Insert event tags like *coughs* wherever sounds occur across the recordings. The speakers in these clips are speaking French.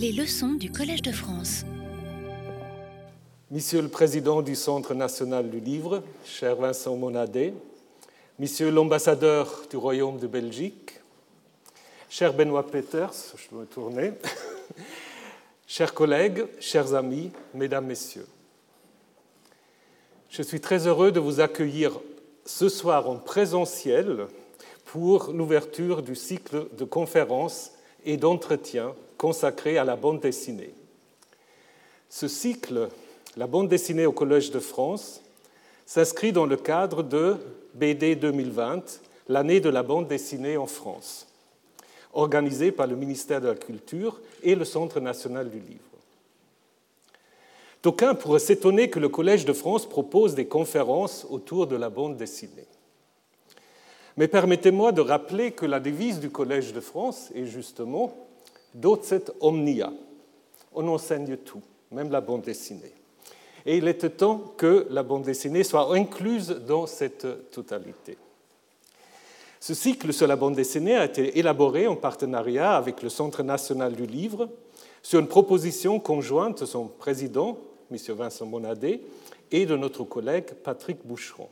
Les leçons du Collège de France. Monsieur le Président du Centre national du livre, cher Vincent Monadet, Monsieur l'ambassadeur du Royaume de Belgique, cher Benoît Peters, je dois tourner, *laughs* chers collègues, chers amis, mesdames, messieurs, je suis très heureux de vous accueillir ce soir en présentiel pour l'ouverture du cycle de conférences et d'entretiens consacré à la bande dessinée. Ce cycle, la bande dessinée au Collège de France, s'inscrit dans le cadre de BD 2020, l'année de la bande dessinée en France, organisée par le ministère de la Culture et le Centre national du livre. D'aucuns pourraient s'étonner que le Collège de France propose des conférences autour de la bande dessinée. Mais permettez-moi de rappeler que la devise du Collège de France est justement Docet omnia. On enseigne tout, même la bande dessinée. Et il était temps que la bande dessinée soit incluse dans cette totalité. Ce cycle sur la bande dessinée a été élaboré en partenariat avec le Centre national du livre sur une proposition conjointe de son président, M. Vincent Monadet, et de notre collègue Patrick Boucheron.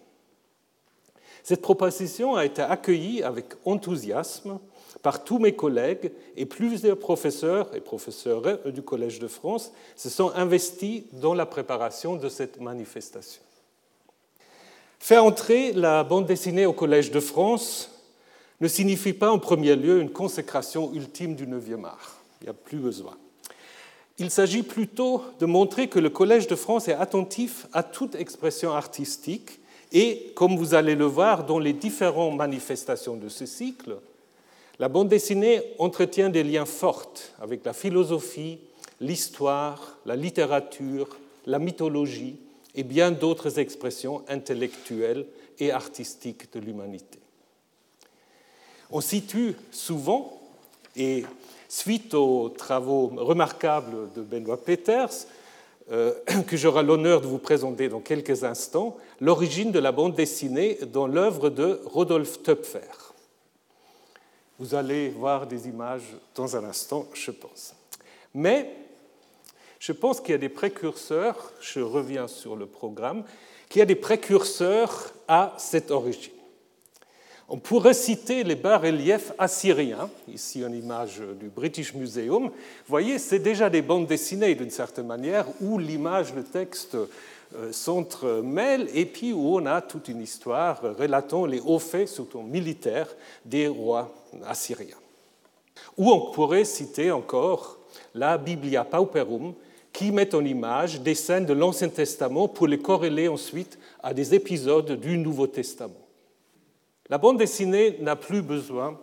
Cette proposition a été accueillie avec enthousiasme par tous mes collègues et plusieurs professeurs et professeurs du Collège de France se sont investis dans la préparation de cette manifestation. Faire entrer la bande dessinée au Collège de France ne signifie pas en premier lieu une consécration ultime du 9e art. Il n'y a plus besoin. Il s'agit plutôt de montrer que le Collège de France est attentif à toute expression artistique et comme vous allez le voir dans les différentes manifestations de ce cycle, la bande dessinée entretient des liens forts avec la philosophie, l'histoire, la littérature, la mythologie et bien d'autres expressions intellectuelles et artistiques de l'humanité. On situe souvent, et suite aux travaux remarquables de Benoît Peters, euh, *coughs* que j'aurai l'honneur de vous présenter dans quelques instants, l'origine de la bande dessinée dans l'œuvre de Rodolphe Töpfer. Vous allez voir des images dans un instant, je pense. Mais je pense qu'il y a des précurseurs, je reviens sur le programme, qu'il y a des précurseurs à cette origine. On pourrait citer les bas-reliefs assyriens, ici une image du British Museum. Vous voyez, c'est déjà des bandes dessinées d'une certaine manière, où l'image, le texte euh, s'entremêlent, et puis où on a toute une histoire relatant les hauts faits, surtout militaires, des rois assyriens. Ou on pourrait citer encore la Biblia Pauperum, qui met en image des scènes de l'Ancien Testament pour les corréler ensuite à des épisodes du Nouveau Testament. La bande dessinée n'a plus besoin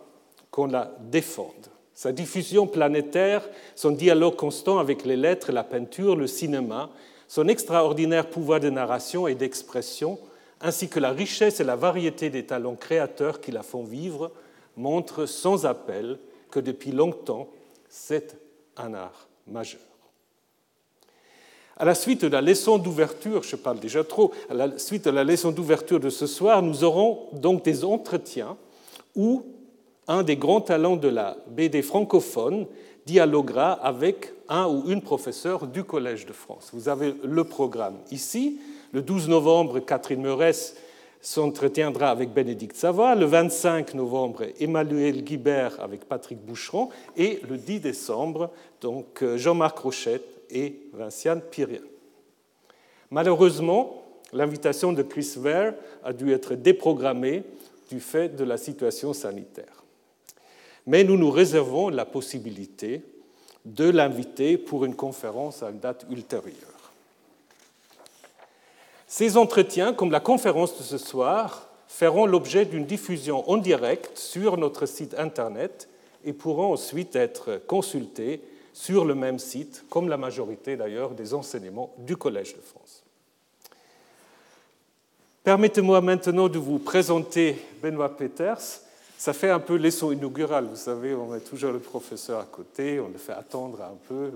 qu'on la défende. Sa diffusion planétaire, son dialogue constant avec les lettres, la peinture, le cinéma, son extraordinaire pouvoir de narration et d'expression, ainsi que la richesse et la variété des talents créateurs qui la font vivre, montrent sans appel que depuis longtemps, c'est un art majeur. À la suite de la leçon d'ouverture, je parle déjà trop, à la suite de la leçon d'ouverture de ce soir, nous aurons donc des entretiens où un des grands talents de la BD francophone dialoguera avec un ou une professeure du Collège de France. Vous avez le programme ici. Le 12 novembre, Catherine Meurès s'entretiendra avec Bénédicte Savoie. Le 25 novembre, Emmanuel Guibert avec Patrick Boucheron. Et le 10 décembre, donc Jean-Marc Rochette et Vinciane Pirien. Malheureusement, l'invitation de Chris Ware a dû être déprogrammée du fait de la situation sanitaire. Mais nous nous réservons la possibilité de l'inviter pour une conférence à une date ultérieure. Ces entretiens, comme la conférence de ce soir, feront l'objet d'une diffusion en direct sur notre site Internet et pourront ensuite être consultés sur le même site, comme la majorité d'ailleurs des enseignements du Collège de France. Permettez-moi maintenant de vous présenter Benoît Peters. Ça fait un peu leçon inaugurale, vous savez, on met toujours le professeur à côté, on le fait attendre un peu,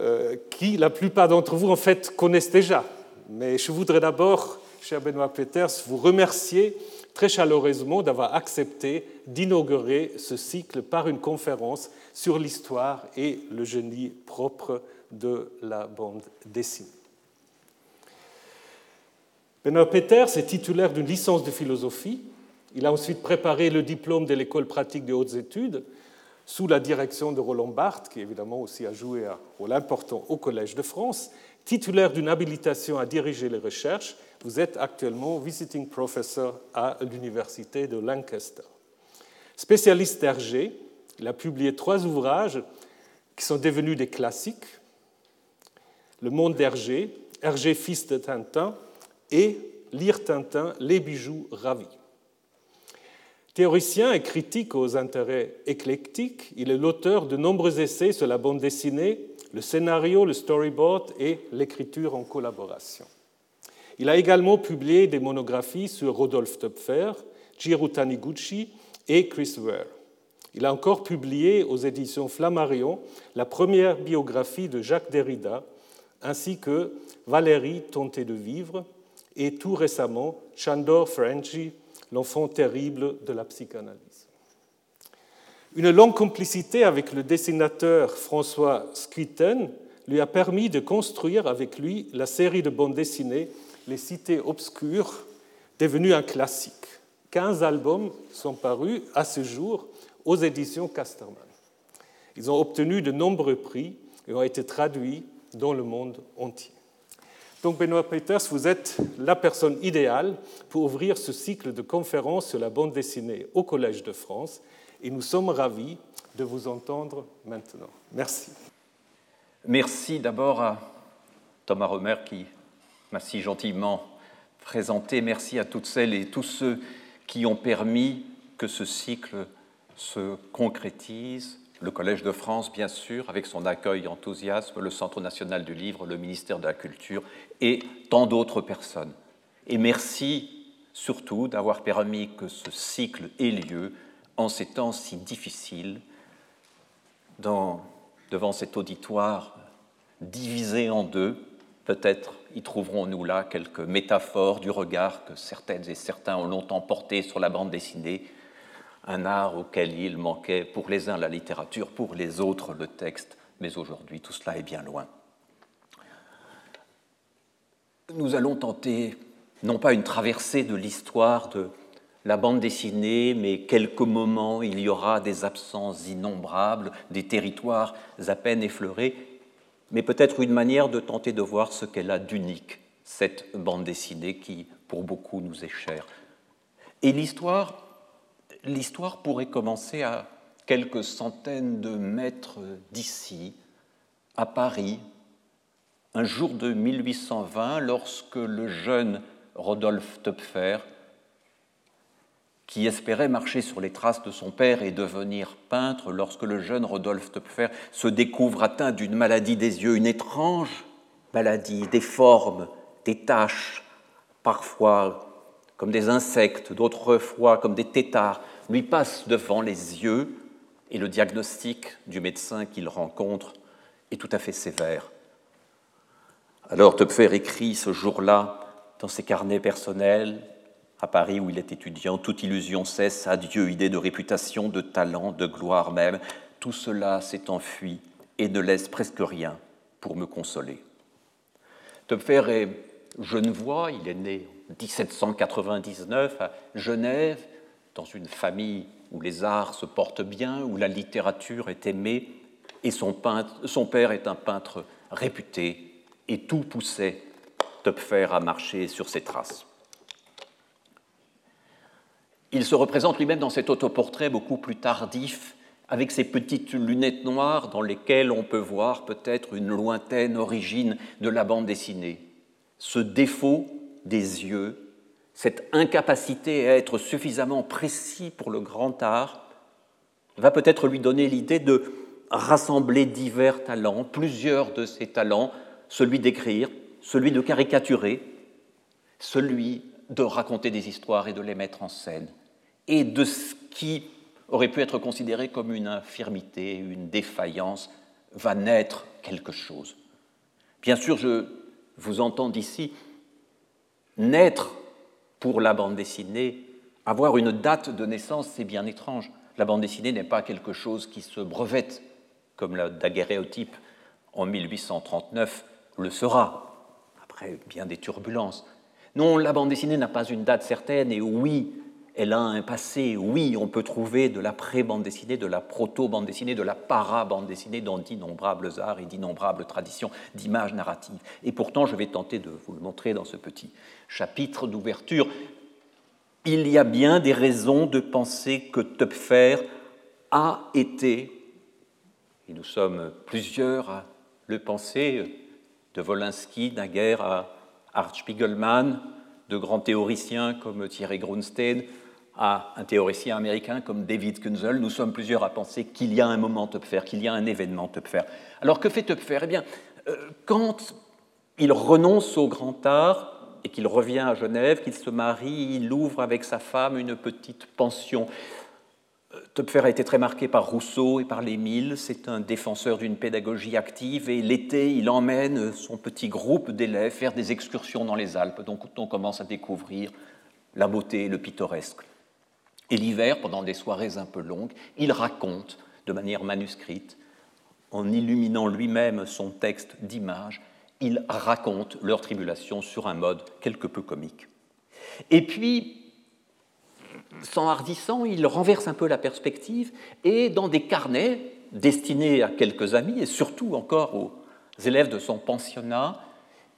euh, qui la plupart d'entre vous en fait connaissent déjà. Mais je voudrais d'abord, cher Benoît Peters, vous remercier très chaleureusement d'avoir accepté d'inaugurer ce cycle par une conférence sur l'histoire et le génie propre de la bande dessinée. Benoît Peters est titulaire d'une licence de philosophie. Il a ensuite préparé le diplôme de l'école pratique des hautes études sous la direction de Roland Barthes, qui évidemment aussi a joué un rôle important au Collège de France. Titulaire d'une habilitation à diriger les recherches, vous êtes actuellement visiting professor à l'Université de Lancaster. Spécialiste d'Hergé, il a publié trois ouvrages qui sont devenus des classiques Le monde d'Hergé, Hergé fils de Tintin et Lire Tintin, les bijoux ravis. Théoricien et critique aux intérêts éclectiques, il est l'auteur de nombreux essais sur la bande dessinée, le scénario, le storyboard et l'écriture en collaboration. Il a également publié des monographies sur Rodolphe Töpfer, Jiro Taniguchi et Chris Ware. Il a encore publié aux éditions Flammarion la première biographie de Jacques Derrida, ainsi que Valérie Tenté de vivre, et tout récemment Chandor Ferenczi, l'enfant terrible de la psychanalyse. Une longue complicité avec le dessinateur François Squitten lui a permis de construire avec lui la série de bandes dessinées Les Cités obscures, devenue un classique. 15 albums sont parus à ce jour aux éditions Casterman. Ils ont obtenu de nombreux prix et ont été traduits dans le monde entier. Donc Benoît Peters, vous êtes la personne idéale pour ouvrir ce cycle de conférences sur la bande dessinée au Collège de France et nous sommes ravis de vous entendre maintenant. Merci. Merci d'abord à Thomas Romer qui m'a si gentiment présenté. Merci à toutes celles et tous ceux qui ont permis que ce cycle se concrétise le Collège de France, bien sûr, avec son accueil et enthousiasme, le Centre national du livre, le ministère de la Culture et tant d'autres personnes. Et merci surtout d'avoir permis que ce cycle ait lieu en ces temps si difficiles, devant cet auditoire divisé en deux. Peut-être y trouverons-nous là quelques métaphores du regard que certaines et certains ont longtemps porté sur la bande dessinée un art auquel il manquait pour les uns la littérature, pour les autres le texte, mais aujourd'hui tout cela est bien loin. Nous allons tenter non pas une traversée de l'histoire de la bande dessinée, mais quelques moments, il y aura des absences innombrables, des territoires à peine effleurés, mais peut-être une manière de tenter de voir ce qu'elle a d'unique, cette bande dessinée qui, pour beaucoup, nous est chère. Et l'histoire, l'histoire pourrait commencer à quelques centaines de mètres d'ici, à Paris, un jour de 1820, lorsque le jeune Rodolphe Töpfer, qui espérait marcher sur les traces de son père et devenir peintre, lorsque le jeune Rodolphe Töpfer se découvre atteint d'une maladie des yeux, une étrange maladie, des formes, des taches, parfois comme des insectes, d'autres fois comme des tétards, lui passe devant les yeux et le diagnostic du médecin qu'il rencontre est tout à fait sévère. Alors Töpfer écrit ce jour-là dans ses carnets personnels, à Paris où il est étudiant, toute illusion cesse, adieu, idée de réputation, de talent, de gloire même, tout cela s'est enfui et ne laisse presque rien pour me consoler. Töpfer est genevois, il est né en 1799 à Genève, dans une famille où les arts se portent bien, où la littérature est aimée, et son, père est un peintre réputé, et tout poussait Töpfer à marcher sur ses traces. Il se représente lui-même dans cet autoportrait beaucoup plus tardif, avec ses petites lunettes noires dans lesquelles on peut voir peut-être une lointaine origine de la bande dessinée. Ce défaut des yeux cette incapacité à être suffisamment précis pour le grand art va peut-être lui donner l'idée de rassembler divers talents, plusieurs de ces talents, celui d'écrire, celui de caricaturer, celui de raconter des histoires et de les mettre en scène, et de ce qui aurait pu être considéré comme une infirmité, une défaillance, va naître quelque chose. Bien sûr, je vous entends d'ici naître pour la bande dessinée Avoir une date de naissance, c'est bien étrange. La bande dessinée n'est pas quelque chose qui se brevette, comme la daguerréotype en 1839 le sera, après bien des turbulences. Non, la bande dessinée n'a pas une date certaine, et oui, elle a un passé. Oui, on peut trouver de la pré-bande dessinée, de la proto-bande dessinée, de la para-bande dessinée dans d'innombrables arts et d'innombrables traditions d'images narratives. Et pourtant, je vais tenter de vous le montrer dans ce petit chapitre d'ouverture. Il y a bien des raisons de penser que Töpfer a été, et nous sommes plusieurs à le penser, de Wolinski naguère à Art Spiegelman, de grands théoriciens comme Thierry Grunstein, à un théoricien américain comme David Kunzel, nous sommes plusieurs à penser qu'il y a un moment Töpfer, qu'il y a un événement Töpfer. Alors que fait Töpfer Eh bien, euh, quand il renonce au grand art et qu'il revient à Genève, qu'il se marie, il ouvre avec sa femme une petite pension. Töpfer a été très marqué par Rousseau et par l'Émile. C'est un défenseur d'une pédagogie active et l'été, il emmène son petit groupe d'élèves faire des excursions dans les Alpes. Donc on commence à découvrir la beauté, le pittoresque. Et l'hiver, pendant des soirées un peu longues, il raconte de manière manuscrite, en illuminant lui-même son texte d'image, il raconte leur tribulation sur un mode quelque peu comique. Et puis, s'enhardissant, il renverse un peu la perspective et dans des carnets destinés à quelques amis et surtout encore aux élèves de son pensionnat,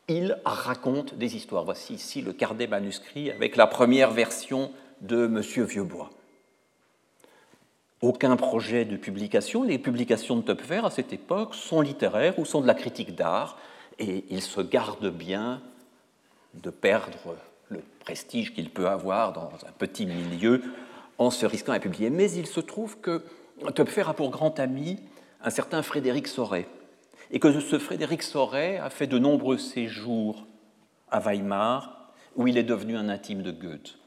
il raconte des histoires. Voici ici le carnet manuscrit avec la première version de M. Vieuxbois. Aucun projet de publication. Les publications de Töpfer à cette époque sont littéraires ou sont de la critique d'art, et il se garde bien de perdre prestige qu'il peut avoir dans un petit milieu en se risquant à publier. Mais il se trouve que Töpfer a pour grand ami un certain Frédéric Soret, et que ce Frédéric Soret a fait de nombreux séjours à Weimar, où il est devenu un intime de Goethe.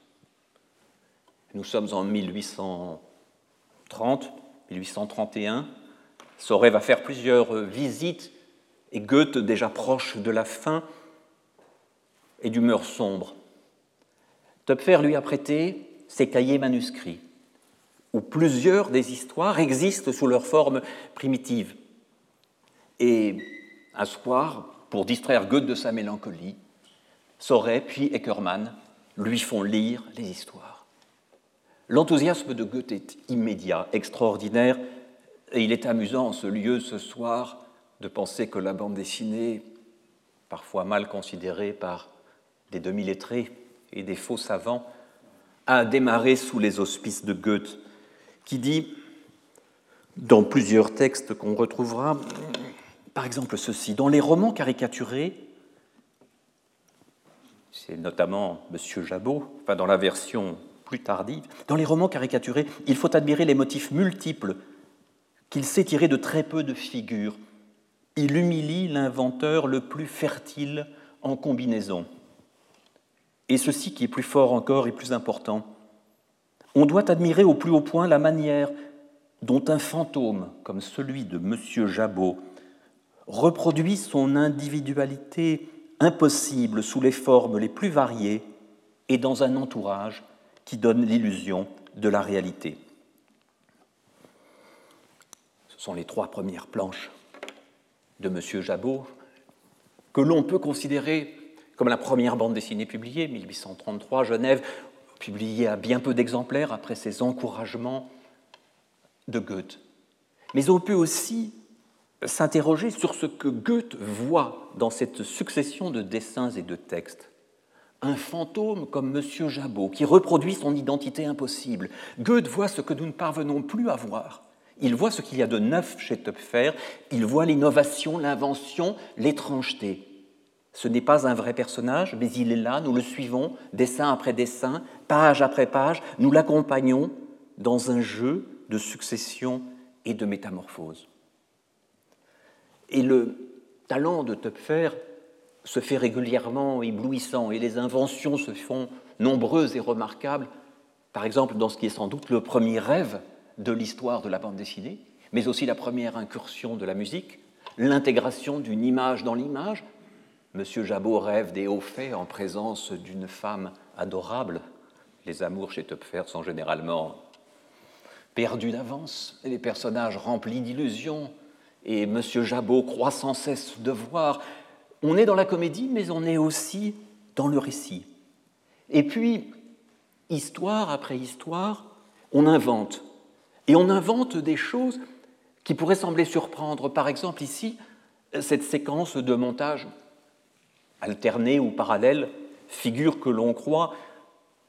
Nous sommes en 1830, 1831. Soré va faire plusieurs visites et Goethe, déjà proche de la fin, est d'humeur sombre. Lui a prêté ses cahiers manuscrits, où plusieurs des histoires existent sous leur forme primitive. Et un soir, pour distraire Goethe de sa mélancolie, Soré puis Eckermann lui font lire les histoires. L'enthousiasme de Goethe est immédiat, extraordinaire, et il est amusant en ce lieu ce soir de penser que la bande dessinée, parfois mal considérée par des demi-lettrés et des faux savants, a démarré sous les auspices de Goethe, qui dit, dans plusieurs textes qu'on retrouvera, par exemple ceci, dans les romans caricaturés, c'est notamment M. Jabot, enfin dans la version plus tardive, dans les romans caricaturés, il faut admirer les motifs multiples qu'il sait tirer de très peu de figures. Il humilie l'inventeur le plus fertile en combinaison. Et ceci qui est plus fort encore et plus important, on doit admirer au plus haut point la manière dont un fantôme comme celui de M. Jabot reproduit son individualité impossible sous les formes les plus variées et dans un entourage qui donne l'illusion de la réalité. Ce sont les trois premières planches de M. Jabot que l'on peut considérer comme la première bande dessinée publiée, 1833, Genève, publiée à bien peu d'exemplaires après ses encouragements de Goethe. Mais on peut aussi s'interroger sur ce que Goethe voit dans cette succession de dessins et de textes un fantôme comme M. Jabot, qui reproduit son identité impossible. Goethe voit ce que nous ne parvenons plus à voir. Il voit ce qu'il y a de neuf chez Töpfer, il voit l'innovation, l'invention, l'étrangeté. Ce n'est pas un vrai personnage, mais il est là, nous le suivons, dessin après dessin, page après page, nous l'accompagnons dans un jeu de succession et de métamorphose. Et le talent de Töpfer se fait régulièrement éblouissant et les inventions se font nombreuses et remarquables, par exemple dans ce qui est sans doute le premier rêve de l'histoire de la bande dessinée, mais aussi la première incursion de la musique, l'intégration d'une image dans l'image. Monsieur Jabot rêve des hauts faits en présence d'une femme adorable Les amours chez Töpfer sont généralement perdus d'avance, les personnages remplis d'illusions, et M. Jabot croit sans cesse de voir. On est dans la comédie, mais on est aussi dans le récit. Et puis, histoire après histoire, on invente. Et on invente des choses qui pourraient sembler surprendre. Par exemple, ici, cette séquence de montage alterné ou parallèle, figure que l'on croit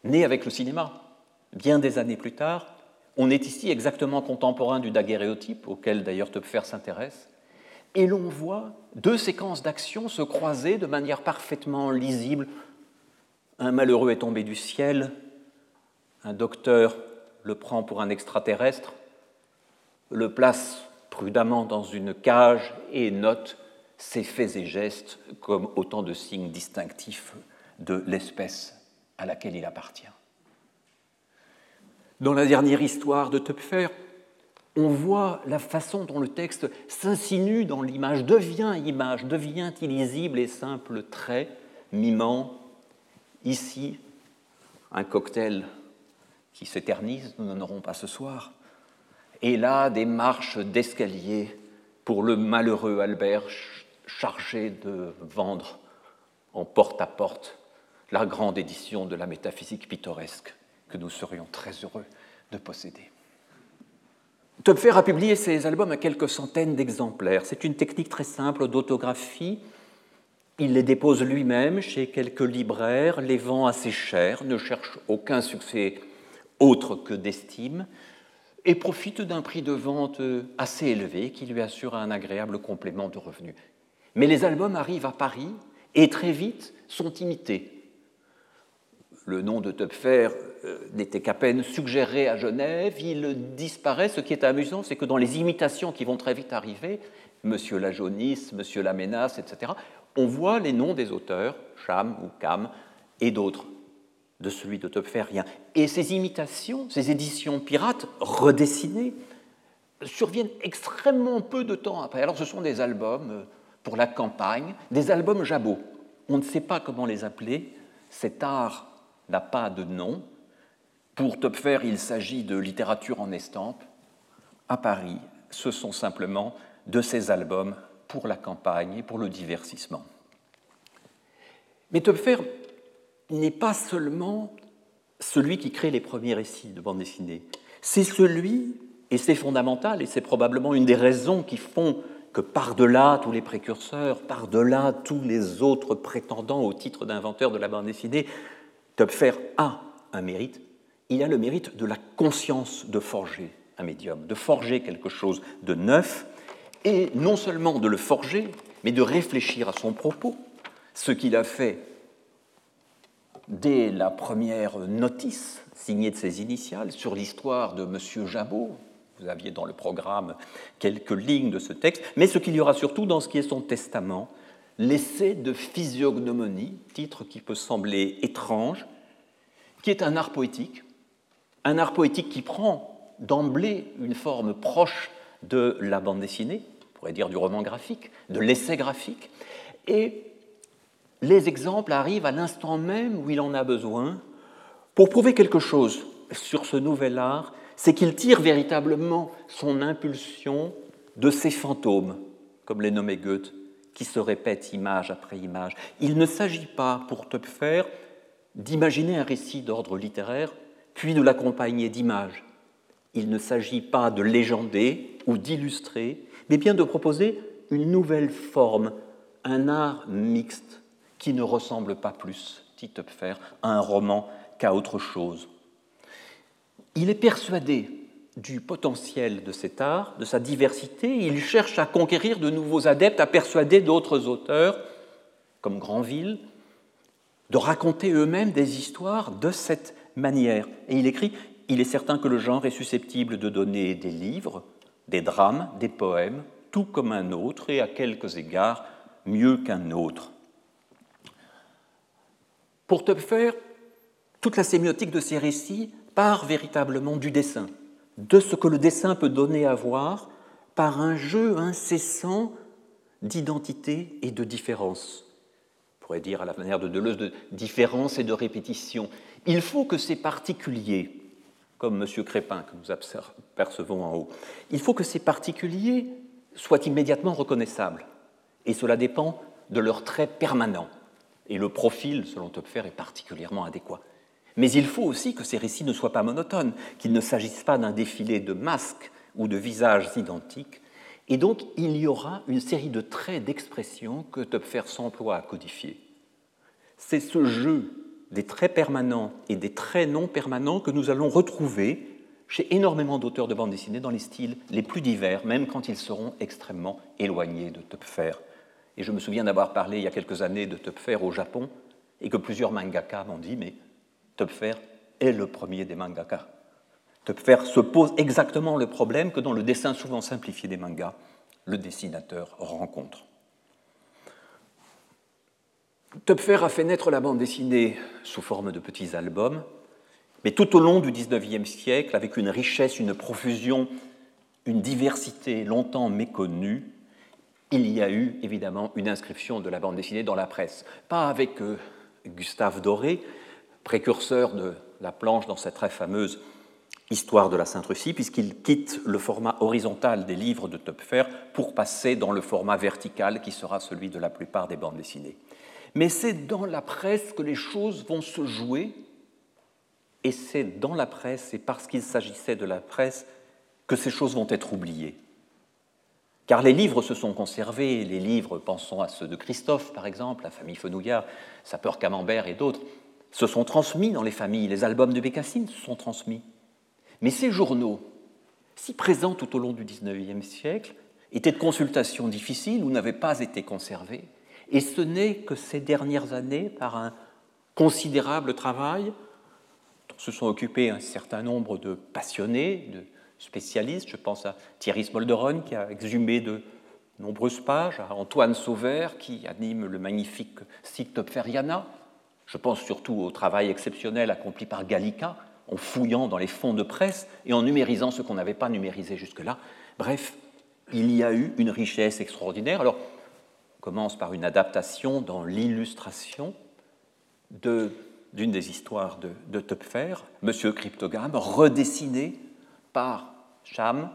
née avec le cinéma. Bien des années plus tard, on est ici exactement contemporain du daguerréotype, auquel d'ailleurs Topfer s'intéresse, et l'on voit deux séquences d'action se croiser de manière parfaitement lisible. Un malheureux est tombé du ciel, un docteur le prend pour un extraterrestre, le place prudemment dans une cage et note ses faits et gestes comme autant de signes distinctifs de l'espèce à laquelle il appartient. Dans la dernière histoire de Töpfer, on voit la façon dont le texte s'insinue dans l'image, devient image, devient illisible et simple trait, mimant ici un cocktail qui s'éternise, nous n'en aurons pas ce soir, et là des marches d'escalier pour le malheureux Albert chargé de vendre en porte-à-porte la grande édition de la métaphysique pittoresque que nous serions très heureux de posséder. Töpfer a publié ses albums à quelques centaines d'exemplaires. C'est une technique très simple d'autographie. Il les dépose lui-même chez quelques libraires, les vend assez cher, ne cherche aucun succès autre que d'estime, et profite d'un prix de vente assez élevé qui lui assure un agréable complément de revenus. Mais les albums arrivent à Paris et très vite sont imités. Le nom de Töpfer euh, n'était qu'à peine suggéré à Genève, il disparaît. Ce qui est amusant, c'est que dans les imitations qui vont très vite arriver, Monsieur Lajonis, Monsieur Laménas, etc., on voit les noms des auteurs, Cham ou Cam, et d'autres. De celui de Töpfer, rien. Et ces imitations, ces éditions pirates redessinées, surviennent extrêmement peu de temps après. Alors ce sont des albums euh, pour la campagne, des albums Jabot. On ne sait pas comment les appeler. Cet art n'a pas de nom. Pour Topfer, il s'agit de littérature en estampe. À Paris, ce sont simplement de ces albums pour la campagne et pour le divertissement. Mais Topfer n'est pas seulement celui qui crée les premiers récits de bande dessinée. C'est celui, et c'est fondamental, et c'est probablement une des raisons qui font que par-delà tous les précurseurs, par-delà tous les autres prétendants au titre d'inventeur de la bande dessinée, Topfer a un mérite, il a le mérite de la conscience de forger un médium, de forger quelque chose de neuf, et non seulement de le forger, mais de réfléchir à son propos, ce qu'il a fait dès la première notice signée de ses initiales sur l'histoire de M. Jabot, vous aviez dans le programme quelques lignes de ce texte, mais ce qu'il y aura surtout dans ce qui est son testament, l'essai de physiognomonie, titre qui peut sembler étrange, qui est un art poétique, un art poétique qui prend d'emblée une forme proche de la bande dessinée, on pourrait dire du roman graphique, de l'essai graphique, et les exemples arrivent à l'instant même où il en a besoin pour prouver quelque chose sur ce nouvel art c'est qu'il tire véritablement son impulsion de ces fantômes, comme les nommait Goethe, qui se répètent image après image. Il ne s'agit pas, pour Töpfer, d'imaginer un récit d'ordre littéraire, puis de l'accompagner d'images. Il ne s'agit pas de légender ou d'illustrer, mais bien de proposer une nouvelle forme, un art mixte qui ne ressemble pas plus, dit Töpfer, à un roman qu'à autre chose. Il est persuadé du potentiel de cet art, de sa diversité, il cherche à conquérir de nouveaux adeptes, à persuader d'autres auteurs, comme Granville, de raconter eux-mêmes des histoires de cette manière. Et il écrit, il est certain que le genre est susceptible de donner des livres, des drames, des poèmes, tout comme un autre, et à quelques égards mieux qu'un autre. Pour Töpfer, toute la sémiotique de ces récits part véritablement du dessin, de ce que le dessin peut donner à voir par un jeu incessant d'identité et de différence. On pourrait dire à la manière de Deleuze, de différence et de répétition. Il faut que ces particuliers, comme M. Crépin que nous apercevons en haut, il faut que ces particuliers soient immédiatement reconnaissables. Et cela dépend de leur trait permanent. Et le profil, selon Topfer, est particulièrement adéquat. Mais il faut aussi que ces récits ne soient pas monotones, qu'il ne s'agisse pas d'un défilé de masques ou de visages identiques. Et donc, il y aura une série de traits d'expression que Topfer s'emploie à codifier. C'est ce jeu des traits permanents et des traits non permanents que nous allons retrouver chez énormément d'auteurs de bande dessinée dans les styles les plus divers, même quand ils seront extrêmement éloignés de Topfer. Et je me souviens d'avoir parlé il y a quelques années de Topfer au Japon et que plusieurs mangaka m'ont dit Mais Topfer est le premier des mangaka. Topfer se pose exactement le problème que dans le dessin souvent simplifié des mangas, le dessinateur rencontre. Topfer a fait naître la bande dessinée sous forme de petits albums, mais tout au long du XIXe siècle, avec une richesse, une profusion, une diversité longtemps méconnue, il y a eu évidemment une inscription de la bande dessinée dans la presse. Pas avec euh, Gustave Doré, précurseur de la planche dans cette très fameuse Histoire de la Sainte-Russie, puisqu'il quitte le format horizontal des livres de Topfer pour passer dans le format vertical qui sera celui de la plupart des bandes dessinées. Mais c'est dans la presse que les choses vont se jouer, et c'est dans la presse, et parce qu'il s'agissait de la presse, que ces choses vont être oubliées. Car les livres se sont conservés, les livres, pensons à ceux de Christophe par exemple, la famille Fenouillard, Sapeur Camembert et d'autres, se sont transmis dans les familles, les albums de Bécassine se sont transmis. Mais ces journaux, si présents tout au long du XIXe siècle, étaient de consultation difficile ou n'avaient pas été conservés. Et ce n'est que ces dernières années, par un considérable travail, dont se sont occupés un certain nombre de passionnés, de spécialistes, je pense à Thierry Smolderon qui a exhumé de nombreuses pages, à Antoine Sauvert qui anime le magnifique site Topferiana, je pense surtout au travail exceptionnel accompli par Gallica en fouillant dans les fonds de presse et en numérisant ce qu'on n'avait pas numérisé jusque-là. Bref, il y a eu une richesse extraordinaire. Alors, on commence par une adaptation dans l'illustration d'une des histoires de, Topfer, Monsieur Cryptogramme, redessiné par Cham,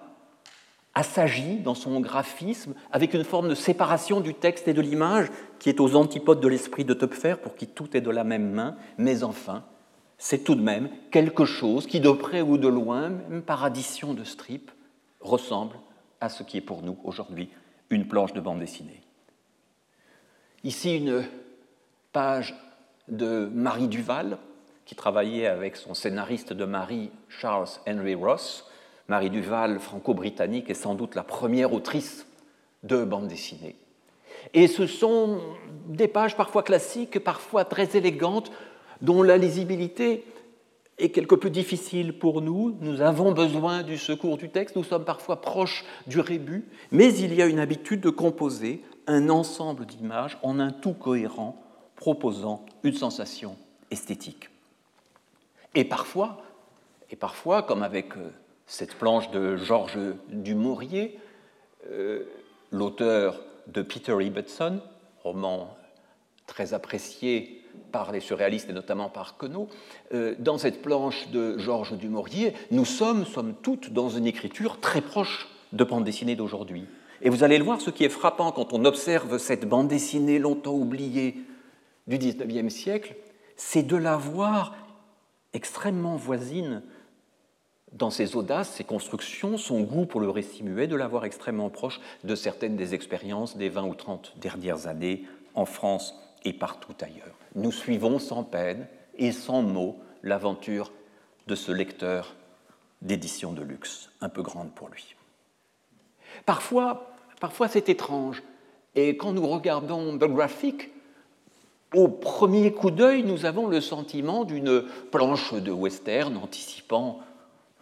assagi dans son graphisme, avec une forme de séparation du texte et de l'image qui est aux antipodes de l'esprit de Topfer, pour qui tout est de la même main, mais enfin, c'est tout de même quelque chose qui, de près ou de loin, même par addition de strip, ressemble à ce qui est pour nous aujourd'hui une planche de bande dessinée. Ici, une page de Marie Duval, qui travaillait avec son scénariste de Marie, Charles Henry Ross, Marie Duval, franco-britannique, est sans doute la première autrice de bande dessinée. Et ce sont des pages parfois classiques, parfois très élégantes, dont la lisibilité est quelque peu difficile pour nous. Nous avons besoin du secours du texte, nous sommes parfois proches du rébut, mais il y a une habitude de composer un ensemble d'images en un tout cohérent, proposant une sensation esthétique. Et parfois, comme avec euh, cette planche de Georges Dumouriez, euh, l'auteur de Peter Ibbotson, roman très apprécié par les surréalistes et notamment par Queneau, euh, dans cette planche de Georges Dumouriez, nous sommes, sommes toutes, dans une écriture très proche de bande dessinée d'aujourd'hui. Et vous allez le voir, ce qui est frappant quand on observe cette bande dessinée longtemps oubliée du XIXe siècle, c'est de la voir extrêmement voisine dans ses audaces, ses constructions, son goût pour le récit muet, de l'avoir extrêmement proche de certaines des expériences des 20 ou 30 dernières années en France et partout ailleurs. Nous suivons sans peine et sans mots l'aventure de ce lecteur d'édition de luxe, un peu grande pour lui. Parfois, parfois c'est étrange, et quand nous regardons The Graphic, au premier coup d'œil, nous avons le sentiment d'une planche de western anticipant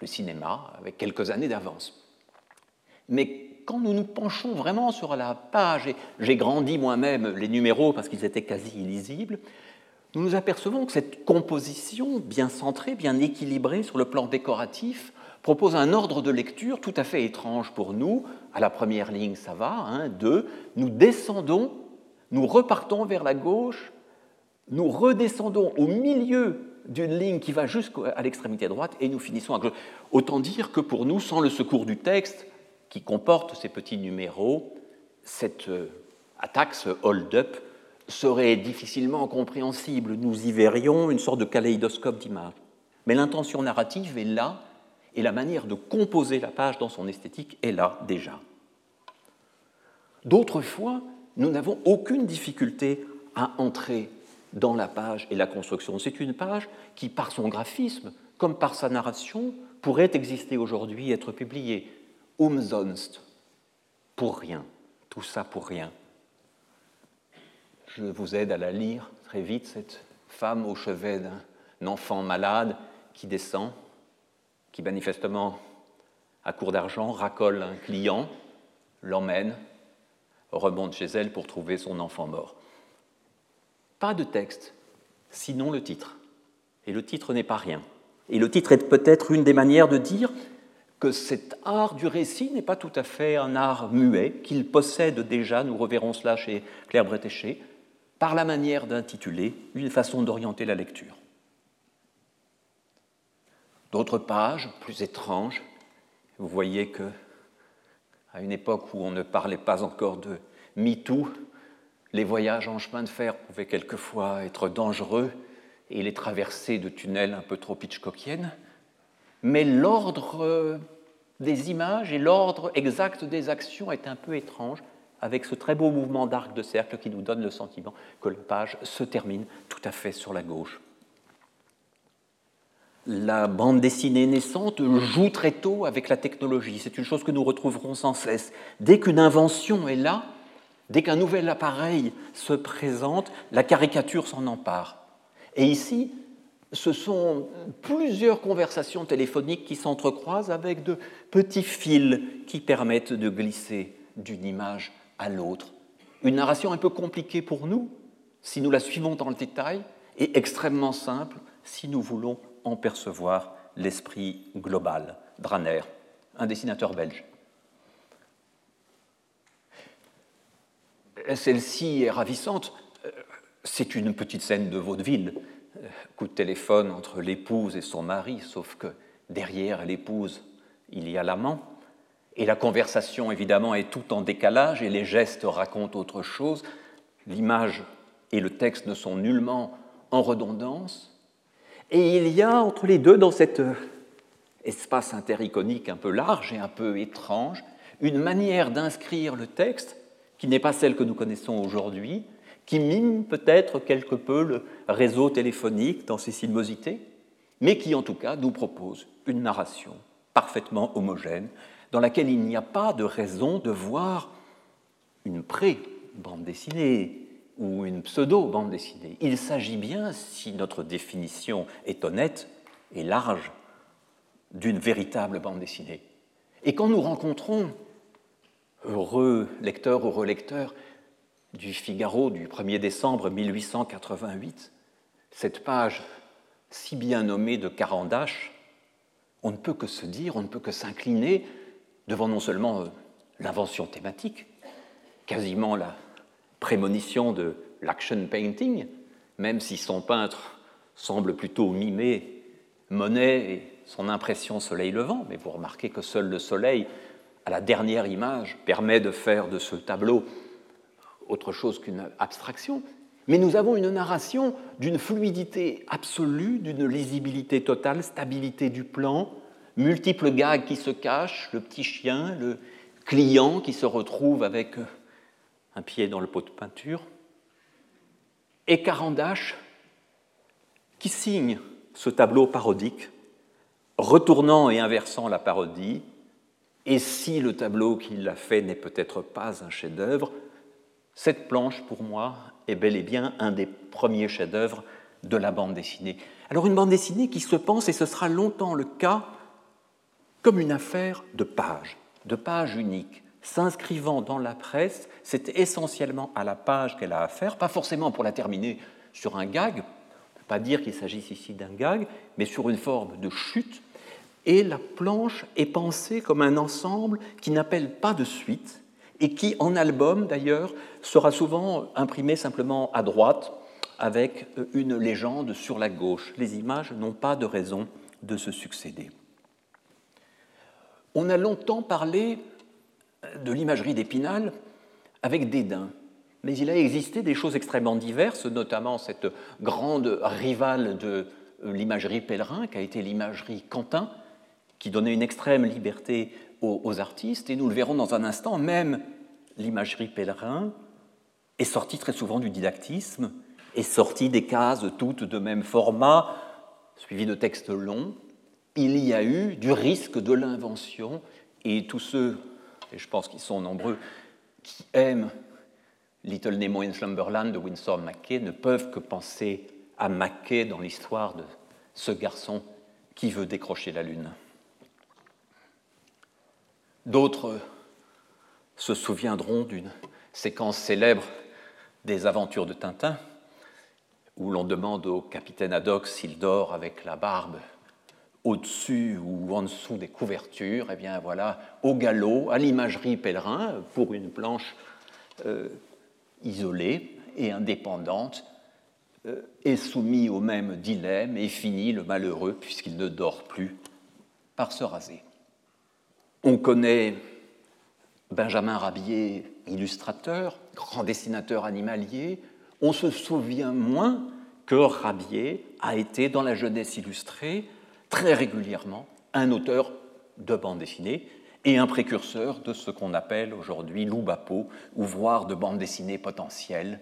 le cinéma avec quelques années d'avance. Mais quand nous nous penchons vraiment sur la page, et j'ai grandi moi-même les numéros parce qu'ils étaient quasi illisibles, nous nous apercevons que cette composition bien centrée, bien équilibrée sur le plan décoratif, propose un ordre de lecture tout à fait étrange pour nous. À la première ligne, ça va, un, deux, nous descendons, nous repartons vers la gauche, nous redescendons au milieu d'une ligne qui va jusqu'à l'extrémité droite et nous finissons à. Autant dire que pour nous, sans le secours du texte qui comporte ces petits numéros, cette euh, attaque, ce hold-up, serait difficilement compréhensible. Nous y verrions une sorte de kaléidoscope d'images. Mais l'intention narrative est là et la manière de composer la page dans son esthétique est là déjà. D'autres fois, nous n'avons aucune difficulté à entrer dans la page et la construction. C'est une page qui, par son graphisme, comme par sa narration, pourrait exister aujourd'hui et être publiée. Umsonst, pour rien, tout ça pour rien. Je vous aide à la lire très vite, cette femme au chevet d'un enfant malade qui descend, qui manifestement, à court d'argent, racole un client, l'emmène, remonte chez elle pour trouver son enfant mort. Pas de texte, sinon le titre. Et le titre n'est pas rien. Et le titre est peut-être une des manières de dire que cet art du récit n'est pas tout à fait un art muet, qu'il possède déjà, nous reverrons cela chez Claire Bretéché, par la manière d'intituler, une façon d'orienter la lecture. D'autres pages, plus étranges, vous voyez que, à une époque où on ne parlait pas encore de MeToo, les voyages en chemin de fer pouvaient quelquefois être dangereux et les traversées de tunnels un peu trop hitchcockiennes, mais l'ordre euh, des images et l'ordre exact des actions est un peu étrange, avec ce très beau mouvement d'arc de cercle qui nous donne le sentiment que la page se termine tout à fait sur la gauche. La bande dessinée naissante joue très tôt avec la technologie. C'est une chose que nous retrouverons sans cesse. Dès qu'une invention est là, dès qu'un nouvel appareil se présente, la caricature s'en empare. Et ici, ce sont plusieurs conversations téléphoniques qui s'entrecroisent avec de petits fils qui permettent de glisser d'une image à l'autre. Une narration un peu compliquée pour nous, si nous la suivons dans le détail, et extrêmement simple si nous voulons en percevoir l'esprit global. Draner, un dessinateur belge. Celle-ci est ravissante. C'est une petite scène de vaudeville. Coup de téléphone entre l'épouse et son mari, sauf que derrière l'épouse, il y a l'amant. Et la conversation, évidemment, est tout en décalage et les gestes racontent autre chose. L'image et le texte ne sont nullement en redondance. Et il y a entre les deux, dans cet euh, espace intericonique un peu large et un peu étrange, une manière d'inscrire le texte qui n'est pas celle que nous connaissons aujourd'hui, qui mime peut-être quelque peu le réseau téléphonique dans ses sinuosités, mais qui en tout cas nous propose une narration parfaitement homogène, dans laquelle il n'y a pas de raison de voir une pré-bande dessinée ou une pseudo-bande dessinée. Il s'agit bien, si notre définition est honnête et large, d'une véritable bande dessinée. Et quand nous rencontrons, heureux lecteurs, heureux lecteurs, du Figaro du 1er décembre 1888, cette page si bien nommée de Carandache, on ne peut que se dire, on ne peut que s'incliner devant non seulement euh, l'invention thématique, quasiment la prémonition de l'action painting, même si son peintre semble plutôt mimer Monet et son impression soleil levant, mais vous remarquez que seul le soleil, à la dernière image, permet de faire de ce tableau autre chose qu'une abstraction. Mais nous avons une narration d'une fluidité absolue, d'une lisibilité totale, stabilité du plan, multiples gags qui se cachent, le petit chien, le client qui se retrouve avec un pied dans le pot de peinture, et Carandache qui signe ce tableau parodique, retournant et inversant la parodie, et si le tableau qu'il a fait n'est peut-être pas un chef-d'œuvre, cette planche, pour moi, est bel et bien un des premiers chefs-d'œuvre de la bande dessinée. Alors une bande dessinée qui se pense, et ce sera longtemps le cas, comme une affaire de pages, de pages uniques, s'inscrivant dans la presse, c'est essentiellement à la page qu'elle a affaire, pas forcément pour la terminer sur un gag, on ne peut pas dire qu'il s'agisse ici d'un gag, mais sur une forme de chute, et la planche est pensée comme un ensemble qui n'appelle pas de suite, et qui, en album d'ailleurs, sera souvent imprimé simplement à droite, avec une légende sur la gauche. Les images n'ont pas de raison de se succéder. On a longtemps parlé de l'imagerie d'Épinal avec dédain, mais il a existé des choses extrêmement diverses, notamment cette grande rivale de l'imagerie pèlerin, qui a été l'imagerie Quentin, qui donnait une extrême liberté aux, artistes, et nous le verrons dans un instant, même l'imagerie pèlerin est sortie très souvent du didactisme, est sortie des cases toutes de même format, suivi de textes longs. Il y a eu du risque de l'invention, et tous ceux, et je pense qu'ils sont nombreux, qui aiment Little Nemo in Slumberland de Winsor McKay ne peuvent que penser à Mackay dans l'histoire de ce garçon qui veut décrocher la Lune. D'autres se souviendront d'une séquence célèbre des aventures de Tintin, où l'on demande au capitaine Haddock s'il dort avec la barbe au-dessus ou en dessous des couvertures. Eh bien voilà, au galop, à l'imagerie pèlerin, pour une planche euh, isolée et indépendante, euh, est soumis au même dilemme et finit le malheureux, puisqu'il ne dort plus, par se raser. On connaît Benjamin Rabier, illustrateur, grand dessinateur animalier. On se souvient moins que Rabier a été dans la jeunesse illustrée très régulièrement un auteur de bande dessinée et un précurseur de ce qu'on appelle aujourd'hui l'oubapo, ouvroir de bande dessinée potentielle,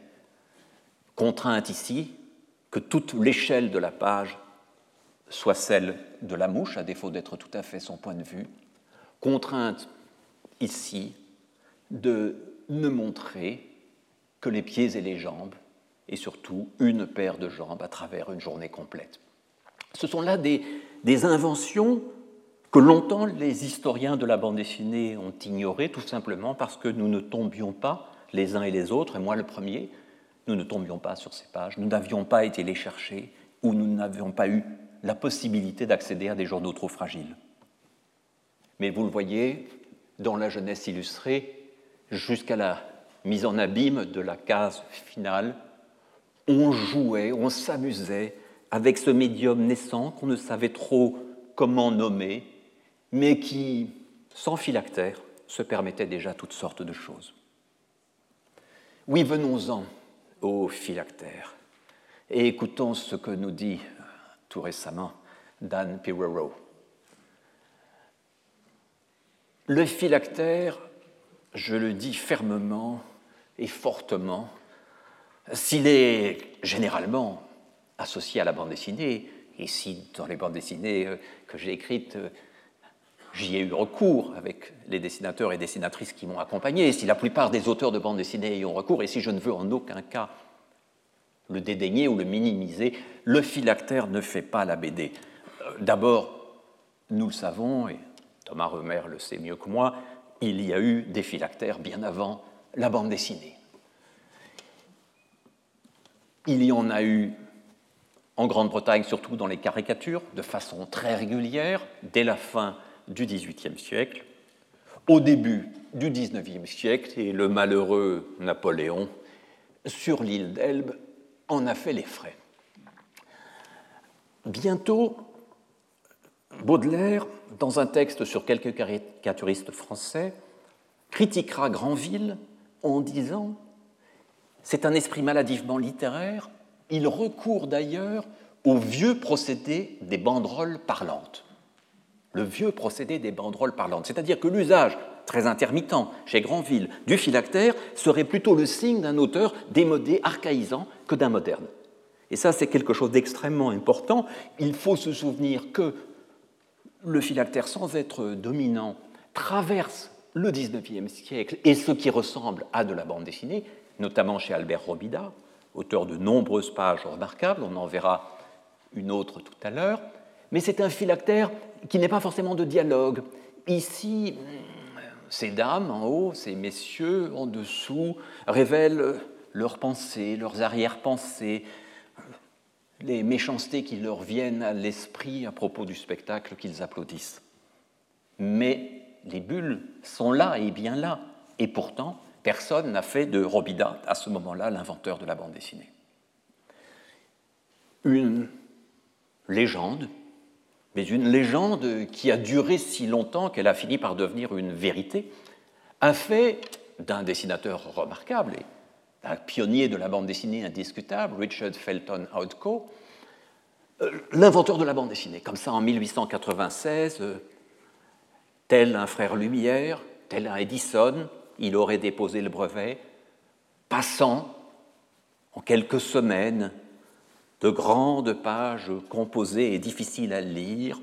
contrainte ici que toute l'échelle de la page soit celle de la mouche, à défaut d'être tout à fait son point de vue, contrainte ici de ne montrer que les pieds et les jambes, et surtout une paire de jambes à travers une journée complète. Ce sont là des, des inventions que longtemps les historiens de la bande dessinée ont ignorées, tout simplement parce que nous ne tombions pas, les uns et les autres, et moi le premier, nous ne tombions pas sur ces pages, nous n'avions pas été les chercher, ou nous n'avions pas eu la possibilité d'accéder à des journaux trop fragiles. Mais vous le voyez, dans la jeunesse illustrée, jusqu'à la mise en abîme de la case finale, on jouait, on s'amusait avec ce médium naissant qu'on ne savait trop comment nommer, mais qui, sans phylactère, se permettait déjà toutes sortes de choses. Oui, venons-en au phylactère et écoutons ce que nous dit tout récemment Dan Pirero. Le phylactère, je le dis fermement et fortement, s'il est généralement associé à la bande dessinée, et si dans les bandes dessinées euh, que j'ai écrites, euh, j'y ai eu recours avec les dessinateurs et dessinatrices qui m'ont accompagné, si la plupart des auteurs de bandes dessinées y ont recours, et si je ne veux en aucun cas le dédaigner ou le minimiser, le phylactère ne fait pas la BD. Euh, d'abord, nous le savons, Thomas Remer le sait mieux que moi, il y a eu des phylactères bien avant la bande dessinée. Il y en a eu en Grande-Bretagne, surtout dans les caricatures, de façon très régulière, dès la fin du XVIIIe siècle, au début du XIXe siècle, et le malheureux Napoléon, sur l'île d'Elbe, en a fait les frais. Bientôt, Baudelaire, dans un texte sur quelques caricaturistes français, critiquera Granville en disant C'est un esprit maladivement littéraire, il recourt d'ailleurs au vieux procédé des banderoles parlantes. Le vieux procédé des banderoles parlantes, c'est-à-dire que l'usage très intermittent chez Granville du phylactère serait plutôt le signe d'un auteur démodé, archaïsant que d'un moderne. Et ça, c'est quelque chose d'extrêmement important. Il faut se souvenir que le phylactère, sans être dominant, traverse le XIXe siècle et ce qui ressemble à de la bande dessinée, notamment chez Albert Robida, auteur de nombreuses pages remarquables, on en verra une autre tout à l'heure, mais c'est un phylactère qui n'est pas forcément de dialogue. Ici, ces dames en haut, ces messieurs en dessous révèlent leurs pensées, leurs arrière-pensées, les méchancetés qui leur viennent à l'esprit à propos du spectacle qu'ils applaudissent. Mais les bulles sont là et bien là, et pourtant, personne n'a fait de Robida à ce moment-là l'inventeur de la bande dessinée. une légende, mais une légende qui a duré si longtemps qu'elle a fini par devenir une vérité, a fait d'un dessinateur remarquable d'un pionnier de la bande dessinée indiscutable, Richard Felton Outco, euh, l'inventeur de la bande dessinée. Comme ça, en 1896, euh, tel un frère Lumière, tel un Edison, il aurait déposé le brevet, passant en quelques semaines de grandes pages composées et difficiles à lire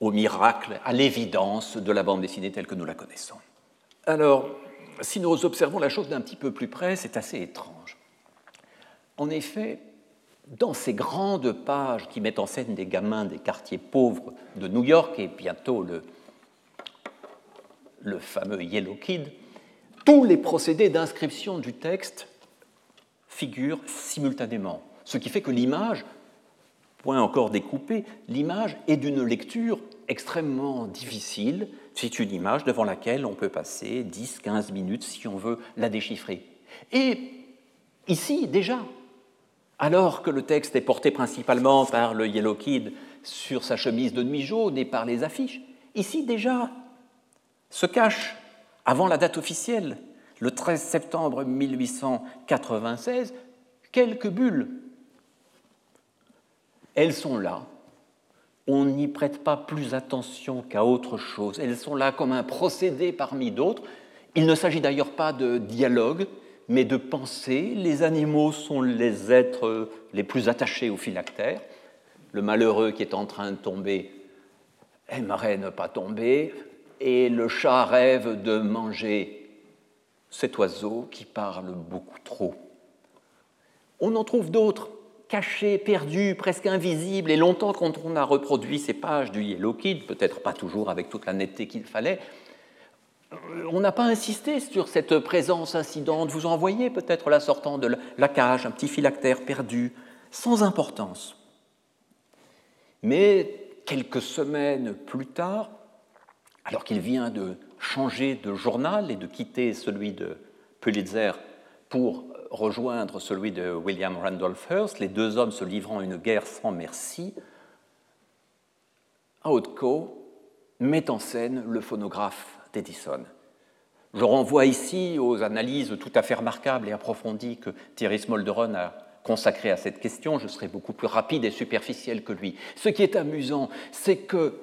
au miracle, à l'évidence de la bande dessinée telle que nous la connaissons. Alors, si nous observons la chose d'un petit peu plus près, c'est assez étrange. En effet, dans ces grandes pages qui mettent en scène des gamins des quartiers pauvres de New York et bientôt le, le fameux Yellow Kid, tous les procédés d'inscription du texte figurent simultanément, ce qui fait que l'image, point encore découpé, l'image est d'une lecture extrêmement difficile. C'est une image devant laquelle on peut passer 10-15 minutes si on veut la déchiffrer. Et ici, déjà, alors que le texte est porté principalement par le Yellow Kid sur sa chemise de nuit jaune et par les affiches, ici déjà se cache, avant la date officielle, le 13 septembre 1896, quelques bulles. Elles sont là. On n'y prête pas plus attention qu'à autre chose. Elles sont là comme un procédé parmi d'autres. Il ne s'agit d'ailleurs pas de dialogue, mais de pensée. Les animaux sont les êtres les plus attachés aux phylactères. Le malheureux qui est en train de tomber aimerait ne pas tomber, et le chat rêve de manger cet oiseau qui parle beaucoup trop. On en trouve d'autres, cachés, perdus, presque invisibles, et longtemps quand on a reproduit ces pages du Yellow Kid, peut-être pas toujours avec toute la netteté qu'il fallait, on n'a pas insisté sur cette présence incidente. Vous en voyez peut-être la sortant de la cage, un petit phylactère perdu, sans importance. Mais quelques semaines plus tard, alors qu'il vient de changer de journal et de quitter celui de Pulitzer pour rejoindre celui de William Randolph Hearst, les deux hommes se livrant une guerre sans merci, Outco met en scène le phonographe d'Edison. Je renvoie ici aux analyses tout à fait remarquables et approfondies que Thierry Smolderon a consacrées à cette question. Je serai beaucoup plus rapide et superficiel que lui. Ce qui est amusant, c'est que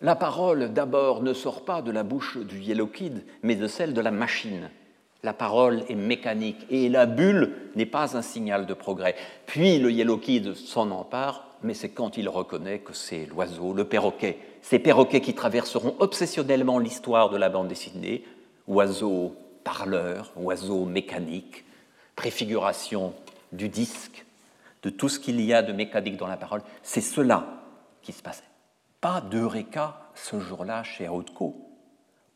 la parole, d'abord, ne sort pas de la bouche du Yellow Kid, mais de celle de la machine. La parole est mécanique et la bulle n'est pas un signal de progrès. Puis le Yellow Kid s'en empare, mais c'est quand il reconnaît que c'est l'oiseau, le perroquet. Ces perroquets qui traverseront obsessionnellement l'histoire de la bande dessinée, oiseau parleur, oiseau mécanique, préfiguration du disque, de tout ce qu'il y a de mécanique dans la parole. C'est cela qui se passait. Pas d'eureka ce jour-là chez Rothko.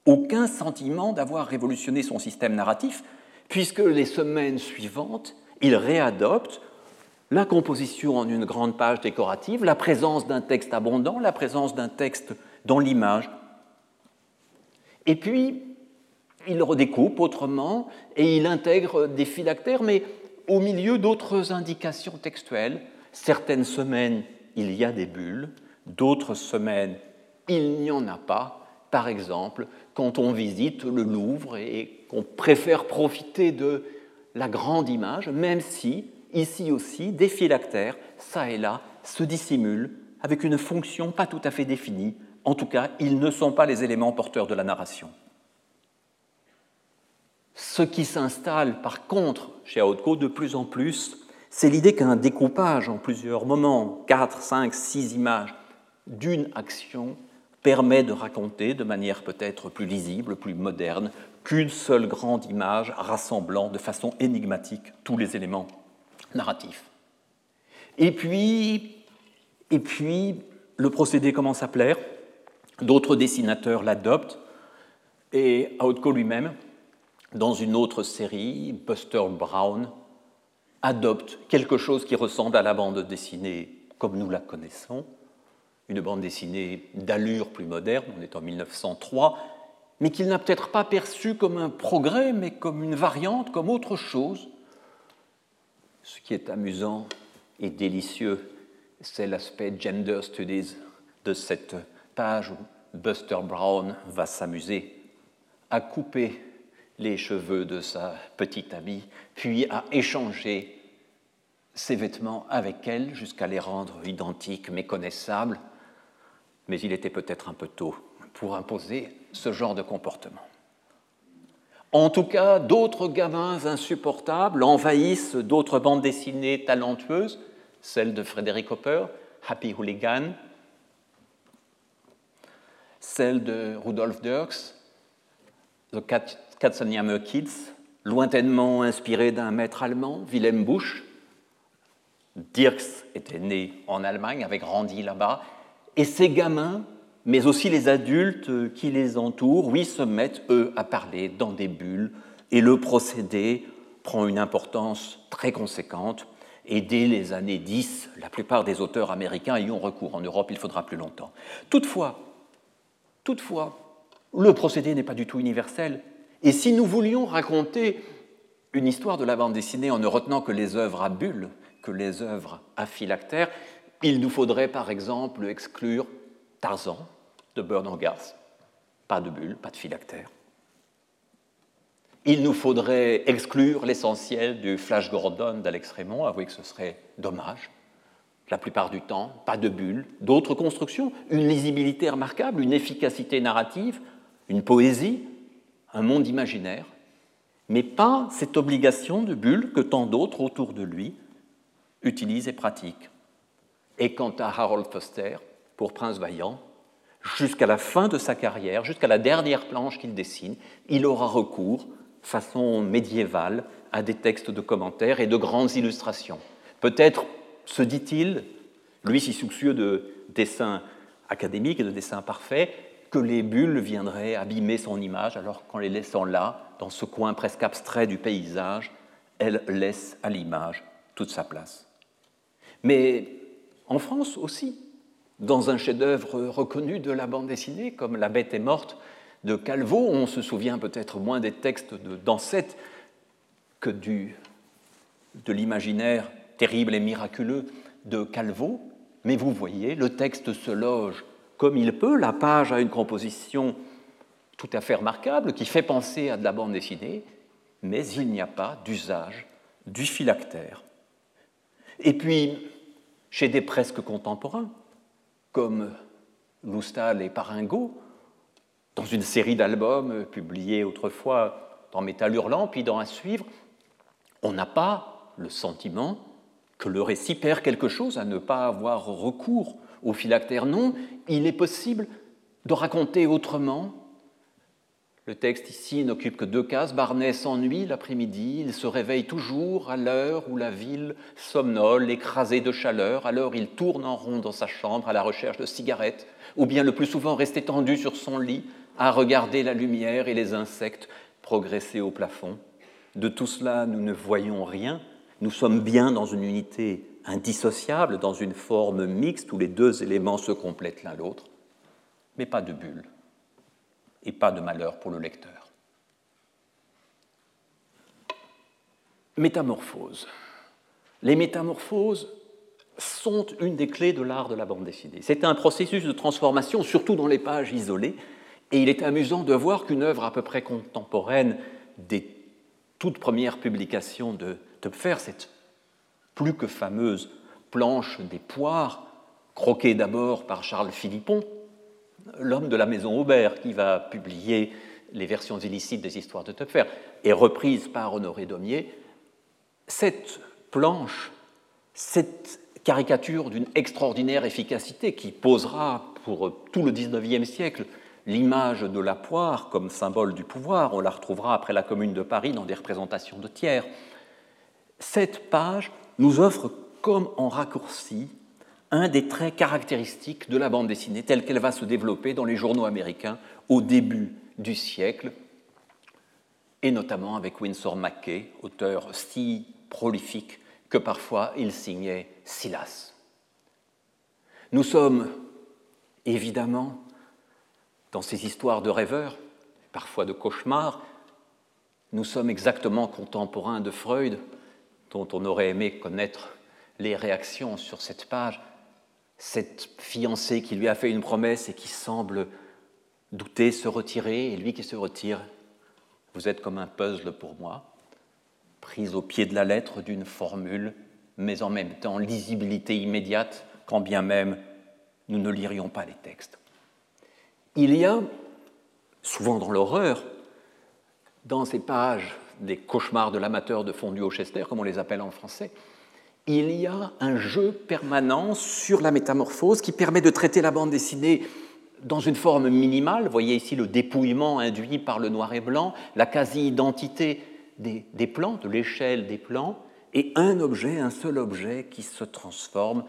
Aucun sentiment d'avoir révolutionné son système narratif, puisque les semaines suivantes, il réadopte la composition en une grande page décorative, la présence d'un texte abondant, la présence d'un texte dans l'image. Et puis, il redécoupe autrement et il intègre des phylactères, mais au milieu d'autres indications textuelles. Certaines semaines, il y a des bulles, D'autres semaines, il n'y en a pas. Par exemple, quand on visite le Louvre et qu'on préfère profiter de la grande image, même si, ici aussi, des phylactères, ça et là, se dissimulent avec une fonction pas tout à fait définie. En tout cas, ils ne sont pas les éléments porteurs de la narration. Ce qui s'installe par contre chez Hautco de plus en plus, c'est l'idée qu'un découpage en plusieurs moments, 4, 5, 6 images, d'une action permet de raconter de manière peut-être plus lisible, plus moderne, qu'une seule grande image rassemblant de façon énigmatique tous les éléments narratifs. Et puis, et puis le procédé commence à plaire, d'autres dessinateurs l'adoptent, et Outco lui-même, dans une autre série, Buster Brown, adopte quelque chose qui ressemble à la bande dessinée comme nous la connaissons, une bande dessinée d'allure plus moderne, on est en 1903, mais qu'il n'a peut-être pas perçu comme un progrès, mais comme une variante, comme autre chose. Ce qui est amusant, et délicieux, c'est l'aspect gender studies de cette page où Buster Brown va s'amuser à couper les cheveux de sa petite amie, puis à échanger ses vêtements avec elle jusqu'à les rendre identiques, méconnaissables, mais il était peut-être un peu tôt pour imposer ce genre de comportement. En tout cas, d'autres gamins insupportables envahissent d'autres bandes dessinées talentueuses, celle de Frédéric Hopper, Happy Hooligan, celle de Rudolf Dirks, The Katzenjammer Kids, lointainement inspiré d'un maître allemand, Wilhelm Busch. Dirks était né en Allemagne, avait grandi là-bas, et ces gamins, mais aussi les adultes qui les entourent, oui, se mettent, eux, à parler dans des bulles, et le procédé prend une importance très conséquente. Et dès les années 10, la plupart des auteurs américains y ont recours. En Europe, il faudra plus longtemps. Toutefois, toutefois, le procédé n'est pas du tout universel. Et si nous voulions raconter une histoire de la bande dessinée en ne retenant que les œuvres à bulles, que les œuvres à phylactères, il nous faudrait par exemple exclure Tarzan de Garth. Pas de bulles, pas de phylactères. Il nous faudrait exclure l'essentiel du Flash Gordon d'Alex Raymond, avouez que ce serait dommage. La plupart du temps, pas de bulles, d'autres constructions, une lisibilité remarquable, une efficacité narrative, une poésie, un monde imaginaire, mais pas cette obligation de bulles que tant d'autres autour de lui utilisent et pratiquent. Et quant à Harold Foster, pour Prince Vaillant, jusqu'à la fin de sa carrière, jusqu'à la dernière planche qu'il dessine, il aura recours, façon médiévale, à des textes de commentaires et de grandes illustrations. Peut-être se dit-il, lui si soucieux de dessin académique et de dessin parfait, que les bulles viendraient abîmer son image, alors qu'en les laissant là, dans ce coin presque abstrait du paysage, elle laisse à l'image toute sa place. Mais en France aussi, dans un chef-d'œuvre reconnu de la bande dessinée, comme La bête est morte de Calvo, on se souvient peut-être moins des textes de Dansette que du, de l'imaginaire terrible et miraculeux de Calvo, mais vous voyez, le texte se loge comme il peut, la page a une composition tout à fait remarquable qui fait penser à de la bande dessinée, mais il n'y a pas d'usage du phylactère. Et puis, chez des presque contemporains, comme Loustal et Paringo, dans une série d'albums publiés autrefois dans Métal Hurlant, puis dans un suivre, on n'a pas le sentiment que le récit perd quelque chose à ne pas avoir recours au phylactère. Non, il est possible de raconter autrement. Le texte ici n'occupe que deux cases. Barnet s'ennuie l'après-midi, il se réveille toujours à l'heure où la ville somnole, écrasée de chaleur. Alors il tourne en rond dans sa chambre à la recherche de cigarettes, ou bien le plus souvent reste étendu sur son lit à regarder la lumière et les insectes progresser au plafond. De tout cela, nous ne voyons rien. Nous sommes bien dans une unité indissociable, dans une forme mixte où les deux éléments se complètent l'un l'autre, mais pas de bulle et pas de malheur pour le lecteur. Métamorphose. Les métamorphoses sont une des clés de l'art de la bande dessinée. C'est un processus de transformation, surtout dans les pages isolées, et il est amusant de voir qu'une œuvre à peu près contemporaine des toutes premières publications de Töpfer, cette plus que fameuse planche des poires, croquée d'abord par Charles Philippon, l'homme de la maison Aubert, qui va publier les versions illicites des histoires de Töpfer, et reprise par Honoré Daumier, cette planche, cette caricature d'une extraordinaire efficacité qui posera pour tout le XIXe siècle l'image de la poire comme symbole du pouvoir, on la retrouvera après la Commune de Paris dans des représentations de tiers. Cette page nous offre comme en raccourci un des traits caractéristiques de la bande dessinée telle qu'elle va se développer dans les journaux américains au début du siècle, et notamment avec Winsor McKay, auteur si prolifique que parfois il signait Silas. Nous sommes évidemment dans ces histoires de rêveurs, parfois de cauchemars, nous sommes exactement contemporains de Freud, dont on aurait aimé connaître les réactions sur cette page. Cette fiancée qui lui a fait une promesse et qui semble douter, se retirer, et lui qui se retire. Vous êtes comme un puzzle pour moi, prise au pied de la lettre d'une formule, mais en même temps lisibilité immédiate, quand bien même nous ne lirions pas les textes. Il y a, souvent dans l'horreur, dans ces pages des cauchemars de l'amateur de fondu au Chester, comme on les appelle en français, il y a un jeu permanent sur la métamorphose qui permet de traiter la bande dessinée dans une forme minimale. Voyez ici le dépouillement induit par le noir et blanc, la quasi-identité des, des, plans, de l'échelle des plans, et un objet, un seul objet qui se transforme,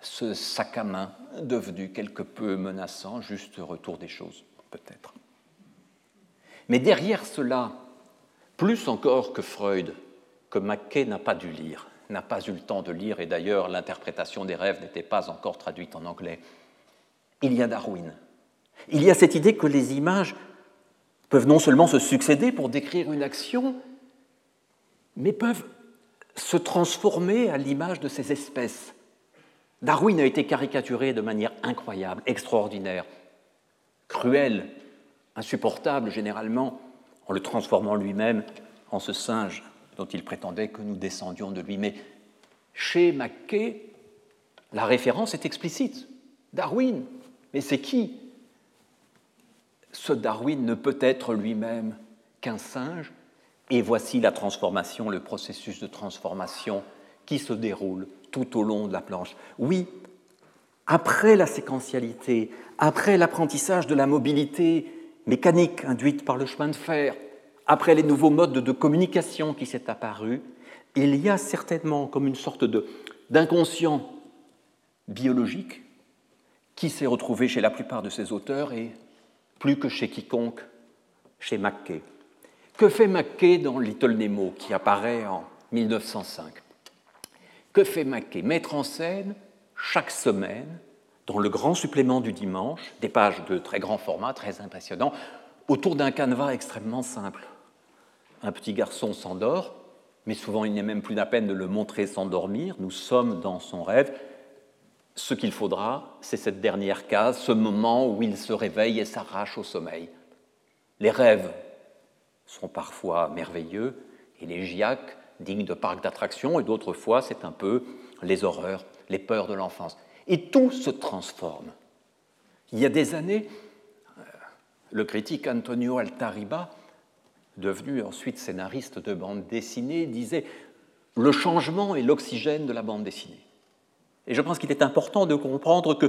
ce sac à main devenu quelque peu menaçant, juste retour des choses, peut-être. Mais derrière cela, plus encore que Freud, que Mackay n'a pas dû lire, n'a pas eu le temps de lire, et d'ailleurs l'interprétation des rêves n'était pas encore traduite en anglais, il y a Darwin. Il y a cette idée que les images peuvent non seulement se succéder pour décrire une action, mais peuvent se transformer à l'image de ces espèces. Darwin a été caricaturé de manière incroyable, extraordinaire, cruelle, insupportable généralement, en le transformant lui-même en ce singe dont il prétendait que nous descendions de lui. Mais chez Mackay, la référence est explicite. Darwin, mais c'est qui? Ce Darwin ne peut être lui-même qu'un singe, et voici la transformation, le processus de transformation qui se déroule tout au long de la planche. Oui, après la séquentialité, après l'apprentissage de la mobilité mécanique induite par le chemin de fer, après les nouveaux modes de communication qui s'est apparu, il y a certainement comme une sorte d'inconscient biologique qui s'est retrouvé chez la plupart de ces auteurs et plus que chez quiconque, chez Mackay. Que fait Mackay dans Little Nemo, qui apparaît en 1905 Que fait Mackay Mettre en scène chaque semaine, dans le grand supplément du dimanche, des pages de très grand format, très impressionnants, autour d'un canevas extrêmement simple. Un petit garçon s'endort, mais souvent il n'est même plus la peine de le montrer s'endormir, nous sommes dans son rêve. Ce qu'il faudra, c'est cette dernière case, ce moment où il se réveille et s'arrache au sommeil. Les rêves sont parfois merveilleux, élégiaques, dignes de parcs d'attractions, et d'autres fois, c'est un peu les horreurs, les peurs de l'enfance. Et tout se transforme. Il y a des années, euh, le critique Antonio Altariba, devenu ensuite scénariste de bande dessinée, disait Le changement est l'oxygène de la bande dessinée. Et je pense qu'il est important de comprendre que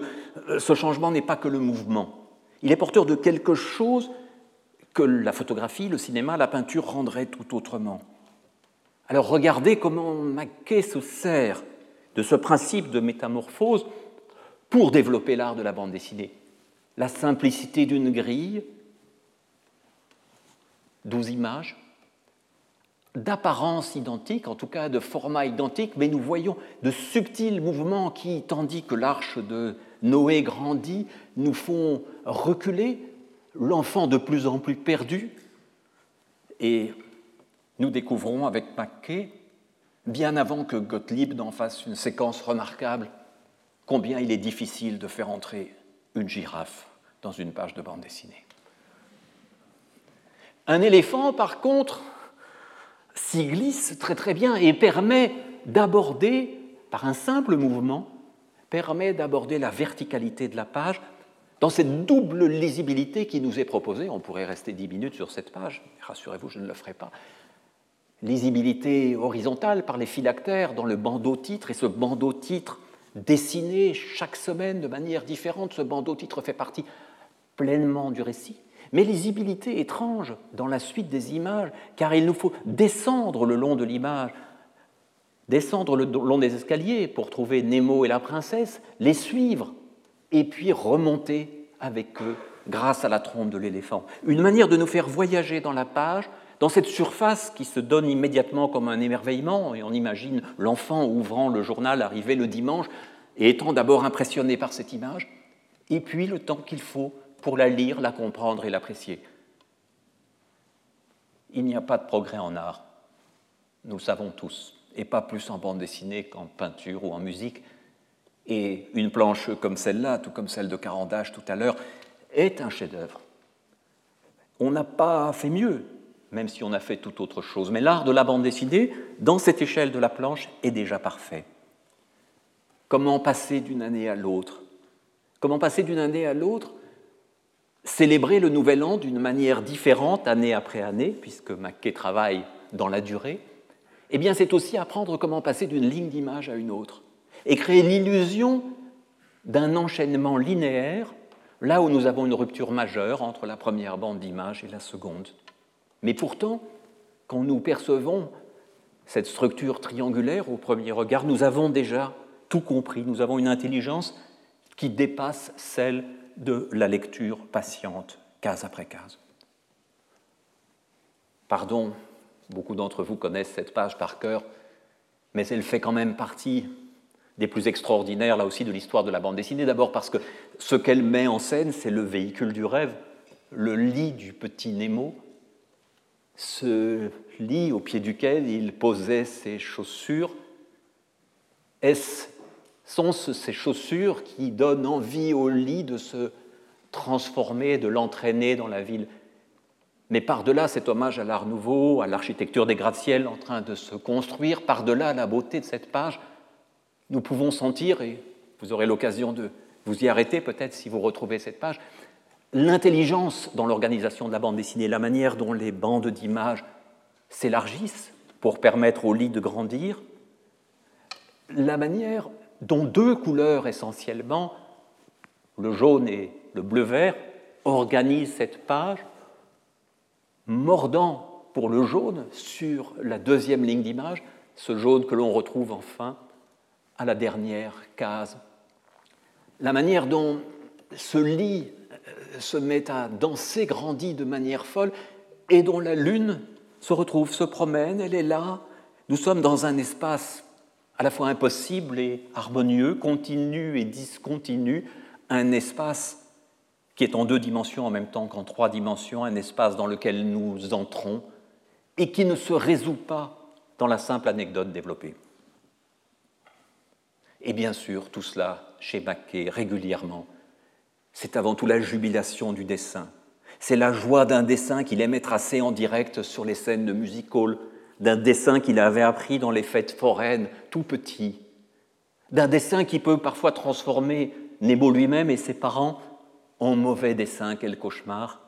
euh, ce changement n'est pas que le mouvement. Il est porteur de quelque chose que la photographie, le cinéma, la peinture rendraient tout autrement. Alors regardez comment Mackay se sert de ce principe de métamorphose pour développer l'art de la bande dessinée. La simplicité d'une grille, douze images, d'apparence identique, en tout cas de format identique, mais nous voyons de subtils mouvements qui, tandis que l'arche de Noé grandit, nous font reculer, l'enfant de plus en plus perdu. Et nous découvrons avec Mackay, bien avant que Gottlieb n'en fasse une séquence remarquable, combien il est difficile de faire entrer une girafe dans une page de bande dessinée. Un éléphant, par contre, s'y glisse très très bien et permet d'aborder, par un simple mouvement, permet d'aborder la verticalité de la page dans cette double lisibilité qui nous est proposée. On pourrait rester dix minutes sur cette page, rassurez-vous, je ne le ferai pas. Lisibilité horizontale par les phylactères dans le bandeau titre, et ce bandeau titre dessiné chaque semaine de manière différente, ce bandeau titre fait partie pleinement du récit mais lisibilité étrange dans la suite des images, car il nous faut descendre le long de l'image, descendre le long des escaliers pour trouver Nemo et la princesse, les suivre, et puis remonter avec eux grâce à la trompe de l'éléphant. Une manière de nous faire voyager dans la page, dans cette surface qui se donne immédiatement comme un émerveillement, et on imagine l'enfant ouvrant le journal arriver le dimanche et étant d'abord impressionné par cette image, et puis le temps qu'il faut pour la lire, la comprendre et l'apprécier. Il n'y a pas de progrès en art, nous le savons tous, et pas plus en bande dessinée qu'en peinture ou en musique. Et une planche comme celle-là, tout comme celle de Carandache tout à l'heure, est un chef-d'œuvre. On n'a pas fait mieux, même si on a fait tout autre chose. Mais l'art de la bande dessinée, dans cette échelle de la planche, est déjà parfait. Comment passer d'une année à l'autre? Comment passer d'une année à l'autre Célébrer le nouvel an d'une manière différente année après année, puisque Mackay travaille dans la durée, eh bien c'est aussi apprendre comment passer d'une ligne d'image à une autre et créer l'illusion d'un enchaînement linéaire là où nous avons une rupture majeure entre la première bande d'image et la seconde. Mais pourtant, quand nous percevons cette structure triangulaire au premier regard, nous avons déjà tout compris, nous avons une intelligence qui dépasse celle de la lecture patiente, case après case. Pardon, beaucoup d'entre vous connaissent cette page par cœur, mais elle fait quand même partie des plus extraordinaires, là aussi, de l'histoire de la bande dessinée. D'abord parce que ce qu'elle met en scène, c'est le véhicule du rêve, le lit du petit Nemo, ce lit au pied duquel il posait ses chaussures. Est-ce sont-ce ces chaussures qui donnent envie au lit de se transformer, de l'entraîner dans la ville. Mais par-delà cet hommage à l'art nouveau, à l'architecture des gratte-ciel en train de se construire, par-delà la beauté de cette page, nous pouvons sentir, et vous aurez l'occasion de vous y arrêter peut-être si vous retrouvez cette page, l'intelligence dans l'organisation de la bande dessinée, la manière dont les bandes d'images s'élargissent pour permettre au lit de grandir, la manière dont deux couleurs essentiellement, le jaune et le bleu-vert, organisent cette page, mordant pour le jaune sur la deuxième ligne d'image, ce jaune que l'on retrouve enfin à la dernière case. La manière dont ce lit euh, se met à danser grandit de manière folle et dont la lune se retrouve, se promène, elle est là. Nous sommes dans un espace à la fois impossible et harmonieux, continu et discontinu, un espace qui est en deux dimensions en même temps qu'en trois dimensions, un espace dans lequel nous entrons et qui ne se résout pas dans la simple anecdote développée. Et bien sûr, tout cela, chez Mackay, régulièrement, c'est avant tout la jubilation du dessin. C'est la joie d'un dessin qu'il aimait tracer en direct sur les scènes de music hall, d'un dessin qu'il avait appris dans les fêtes foraines, tout petit, d'un dessin qui peut parfois transformer Nemo lui-même et ses parents en mauvais dessin, quel cauchemar,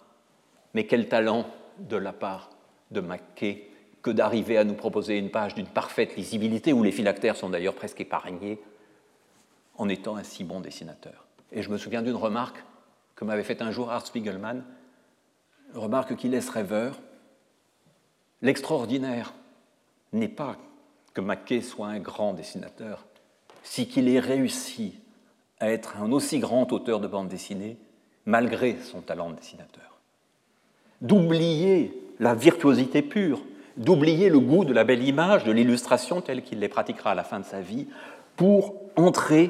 mais quel talent de la part de Mackay que d'arriver à nous proposer une page d'une parfaite lisibilité, où les phylactères sont d'ailleurs presque épargnés, en étant un si bon dessinateur. Et je me souviens d'une remarque que m'avait faite un jour Art Spiegelman, remarque qui laisse rêveur. L'extraordinaire n'est pas que Mackay soit un grand dessinateur, si qu'il ait réussi à être un aussi grand auteur de bande dessinée malgré son talent de dessinateur. D'oublier la virtuosité pure, d'oublier le goût de la belle image, de l'illustration telle qu'il les pratiquera à la fin de sa vie, pour entrer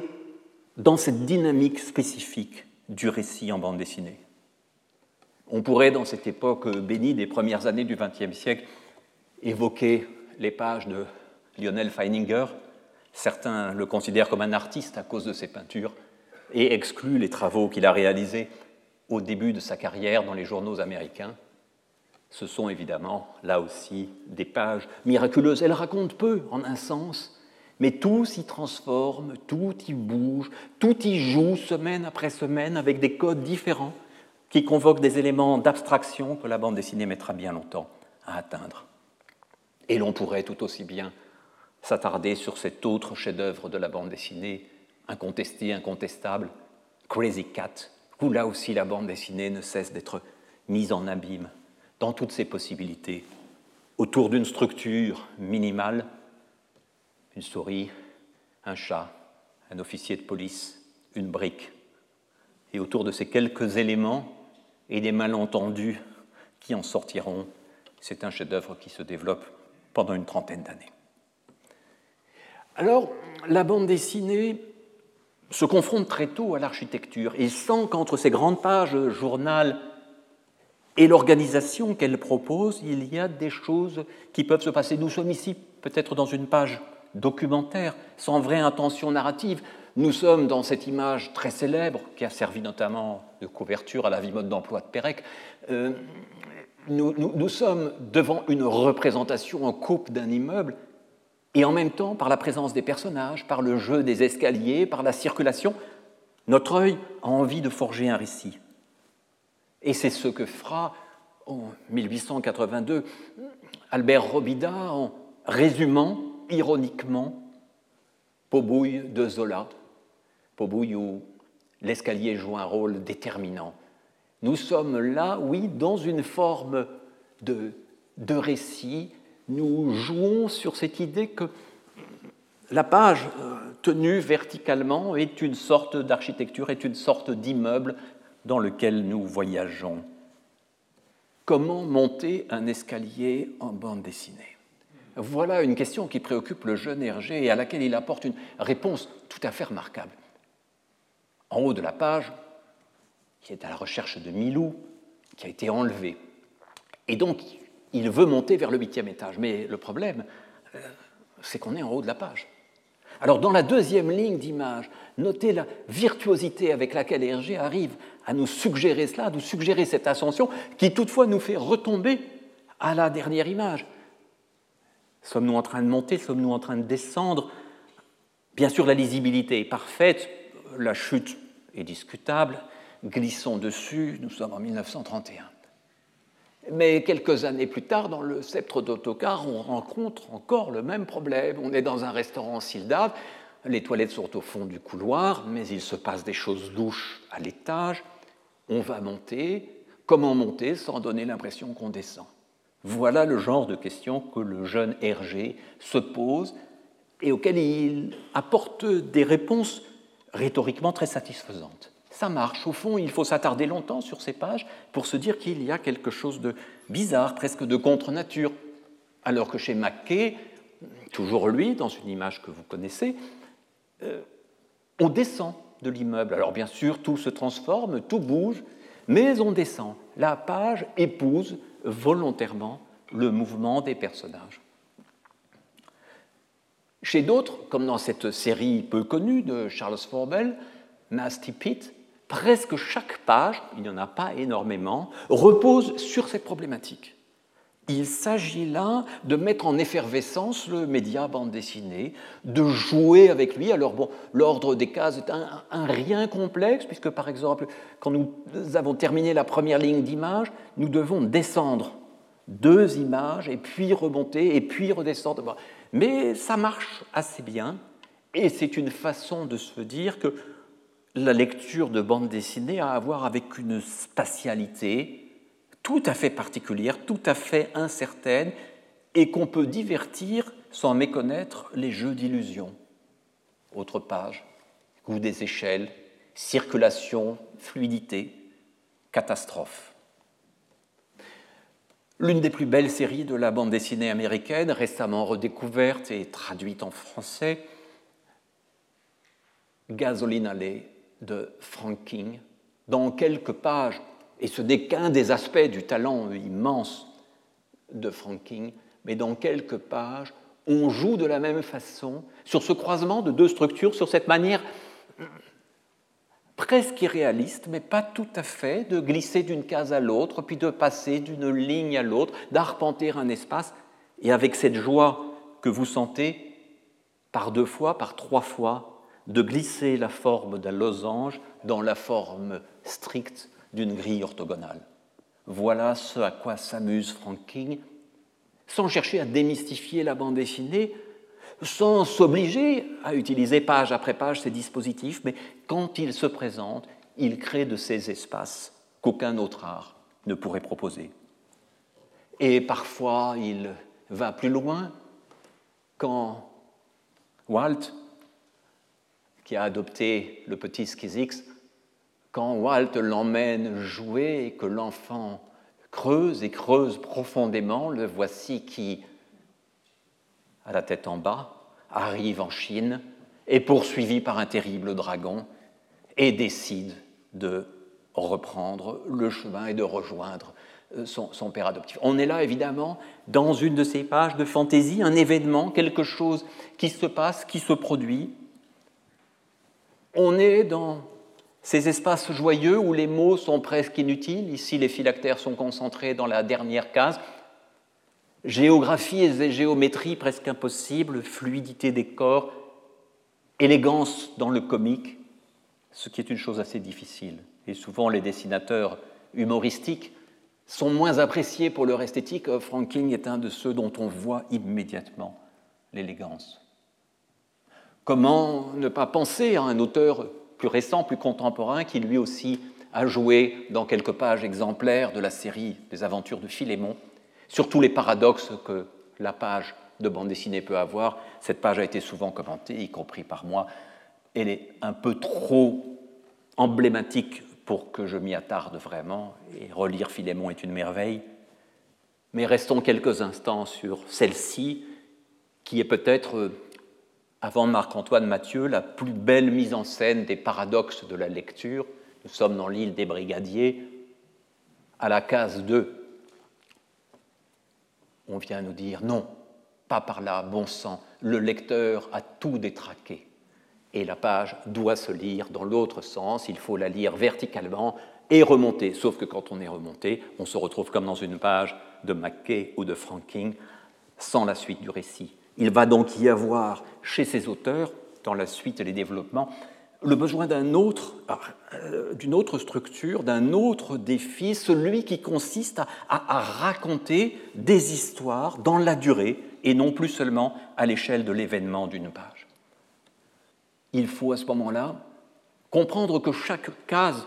dans cette dynamique spécifique du récit en bande dessinée. On pourrait, dans cette époque bénie des premières années du XXe siècle, évoquer les pages de Lionel Feininger. Certains le considèrent comme un artiste à cause de ses peintures et excluent les travaux qu'il a réalisés au début de sa carrière dans les journaux américains. Ce sont évidemment, là aussi, des pages miraculeuses. Elles racontent peu, en un sens, mais tout s'y transforme, tout y bouge, tout y joue semaine après semaine avec des codes différents qui convoquent des éléments d'abstraction que la bande dessinée mettra bien longtemps à atteindre. Et l'on pourrait tout aussi bien s'attarder sur cet autre chef-d'œuvre de la bande dessinée, incontesté, incontestable, Crazy Cat, où là aussi la bande dessinée ne cesse d'être mise en abîme dans toutes ses possibilités, autour d'une structure minimale une souris, un chat, un officier de police, une brique. Et autour de ces quelques éléments et des malentendus qui en sortiront, c'est un chef-d'œuvre qui se développe pendant une trentaine d'années. Alors, la bande dessinée se confronte très tôt à l'architecture et sent qu'entre ces grandes pages journal et l'organisation qu'elle propose, il y a des choses qui peuvent se passer. Nous sommes ici peut-être dans une page documentaire, sans vraie intention narrative. Nous sommes dans cette image très célèbre, qui a servi notamment de couverture à la vie mode d'emploi de Pérec, euh, nous, nous, sommes devant une représentation en coupe d'un immeuble, et en même temps, par la présence des personnages, par le jeu des escaliers, par la circulation, notre œil a envie de forger un récit. Et c'est ce que fera en 1882 Albert Robida en résumant ironiquement Pobouille de Zola, Pobouille où l'escalier joue un rôle déterminant. Nous sommes là, oui, dans une forme de, de récit. Nous jouons sur cette idée que la page euh, tenue verticalement est une sorte d'architecture, est une sorte d'immeuble dans lequel nous voyageons. Comment monter un escalier en bande dessinée? Voilà une question qui préoccupe le jeune Hergé et à laquelle il apporte une réponse tout à fait remarquable. En haut de la page, qui est à la recherche de Milou, qui a été enlevé. Et donc, il veut monter vers le huitième étage. Mais le problème, euh, c'est qu'on est en haut de la page. Alors, dans la deuxième ligne d'image, notez la virtuosité avec laquelle Hergé arrive à nous suggérer cela, à nous suggérer cette ascension, qui toutefois nous fait retomber à la dernière image. Sommes-nous en train de monter? Sommes-nous en train de descendre? Bien sûr, la lisibilité est parfaite, la chute est discutable, glissons dessus, nous sommes en 1931. Mais quelques années plus tard, dans le sceptre d'autocar, on rencontre encore le même problème. On est dans un restaurant Sildave, les toilettes sont au fond du couloir, mais il se passe des choses louches à l'étage. On va monter. Comment monter sans donner l'impression qu'on descend? Voilà le genre de questions que le jeune Hergé se pose et auxquelles il apporte des réponses rhétoriquement très satisfaisantes ça marche. Au fond, il faut s'attarder longtemps sur ces pages pour se dire qu'il y a quelque chose de bizarre, presque de contre-nature. Alors que chez Mackay, toujours lui, dans une image que vous connaissez, euh, on descend de l'immeuble. Alors bien sûr, tout se transforme, tout bouge, mais on descend. La page épouse volontairement le mouvement des personnages. Chez d'autres, comme dans cette série peu connue de Charles Forbel, Nasty Pete, presque chaque page, il n'y en a pas énormément, repose sur cette problématique. Il s'agit là de mettre en effervescence le média bande dessinée, de jouer avec lui. Alors bon, l'ordre des cases est un, un, rien complexe, puisque par exemple, quand nous avons terminé la première ligne d'image, nous devons descendre deux images, et puis remonter, et puis redescendre. Mais ça marche assez bien, et c'est une façon de se dire que la lecture de bande dessinée a à voir avec une spatialité tout à fait particulière, tout à fait incertaine, et qu'on peut divertir sans méconnaître les jeux d'illusion. Autre page, goût des échelles, circulation, fluidité, catastrophe. L'une des plus belles séries de la bande dessinée américaine, récemment redécouverte et traduite en français, Gasoline Alley de Frank King dans quelques pages, et ce n'est qu'un des aspects du talent immense de Frank King, mais dans quelques pages, on joue de la même façon sur ce croisement de deux structures, sur cette manière presque irréaliste, mais pas tout à fait, de glisser d'une case à l'autre, puis de passer d'une ligne à l'autre, d'arpenter un espace, et avec cette joie que vous sentez par deux fois, par trois fois, de glisser la forme d'un losange dans la forme stricte d'une grille orthogonale. Voilà ce à quoi s'amuse Frank King, sans chercher à démystifier la bande dessinée, sans s'obliger à utiliser page après page ces dispositifs, mais quand il se présente, il crée de ces espaces qu'aucun autre art ne pourrait proposer. Et parfois, il va plus loin quand Walt qui a adopté le petit Skizix, quand Walt l'emmène jouer et que l'enfant creuse et creuse profondément, le voici qui, à la tête en bas, arrive en Chine, est poursuivi par un terrible dragon et décide de reprendre le chemin et de rejoindre euh, son, père adoptif. On est là, évidemment, dans une de ces pages de fantaisie, un événement, quelque chose qui se passe, qui se produit. On est dans ces espaces joyeux où les mots sont presque inutiles. Ici, les phylactères sont concentrés dans la dernière case. Géographie et géométrie presque impossible, fluidité des corps, élégance dans le comique, ce qui est une chose assez difficile. Et souvent, les dessinateurs humoristiques sont moins appréciés pour leur esthétique. Frank King est un de ceux dont on voit immédiatement l'élégance. Comment ne pas penser à un auteur plus récent, plus contemporain, qui lui aussi a joué dans quelques pages exemplaires de la série des aventures de Philémon, sur tous les paradoxes que la page de bande dessinée peut avoir. Cette page a été souvent commentée, y compris par moi. Elle est un peu trop emblématique pour que je m'y attarde vraiment, et relire Philémon est une merveille. Mais restons quelques instants sur celle-ci, qui est peut-être, avant Marc-Antoine Mathieu, la plus belle mise en scène des paradoxes de la lecture. Nous sommes dans l'île des Brigadiers, à la case 2. On vient nous dire non, pas par là, bon sang, le lecteur a tout détraqué et la page doit se lire dans l'autre sens, il faut la lire verticalement et remonter, sauf que quand on est remonté, on se retrouve comme dans une page de Mackay ou de Franking, sans la suite du récit. Il va donc y avoir chez ces auteurs, dans la suite et les développements, le besoin autre, euh, d'une autre structure, d'un autre défi, celui qui consiste à raconter des histoires dans la durée et non plus seulement à l'échelle de l'événement d'une page. Il faut à ce moment-là comprendre que chaque case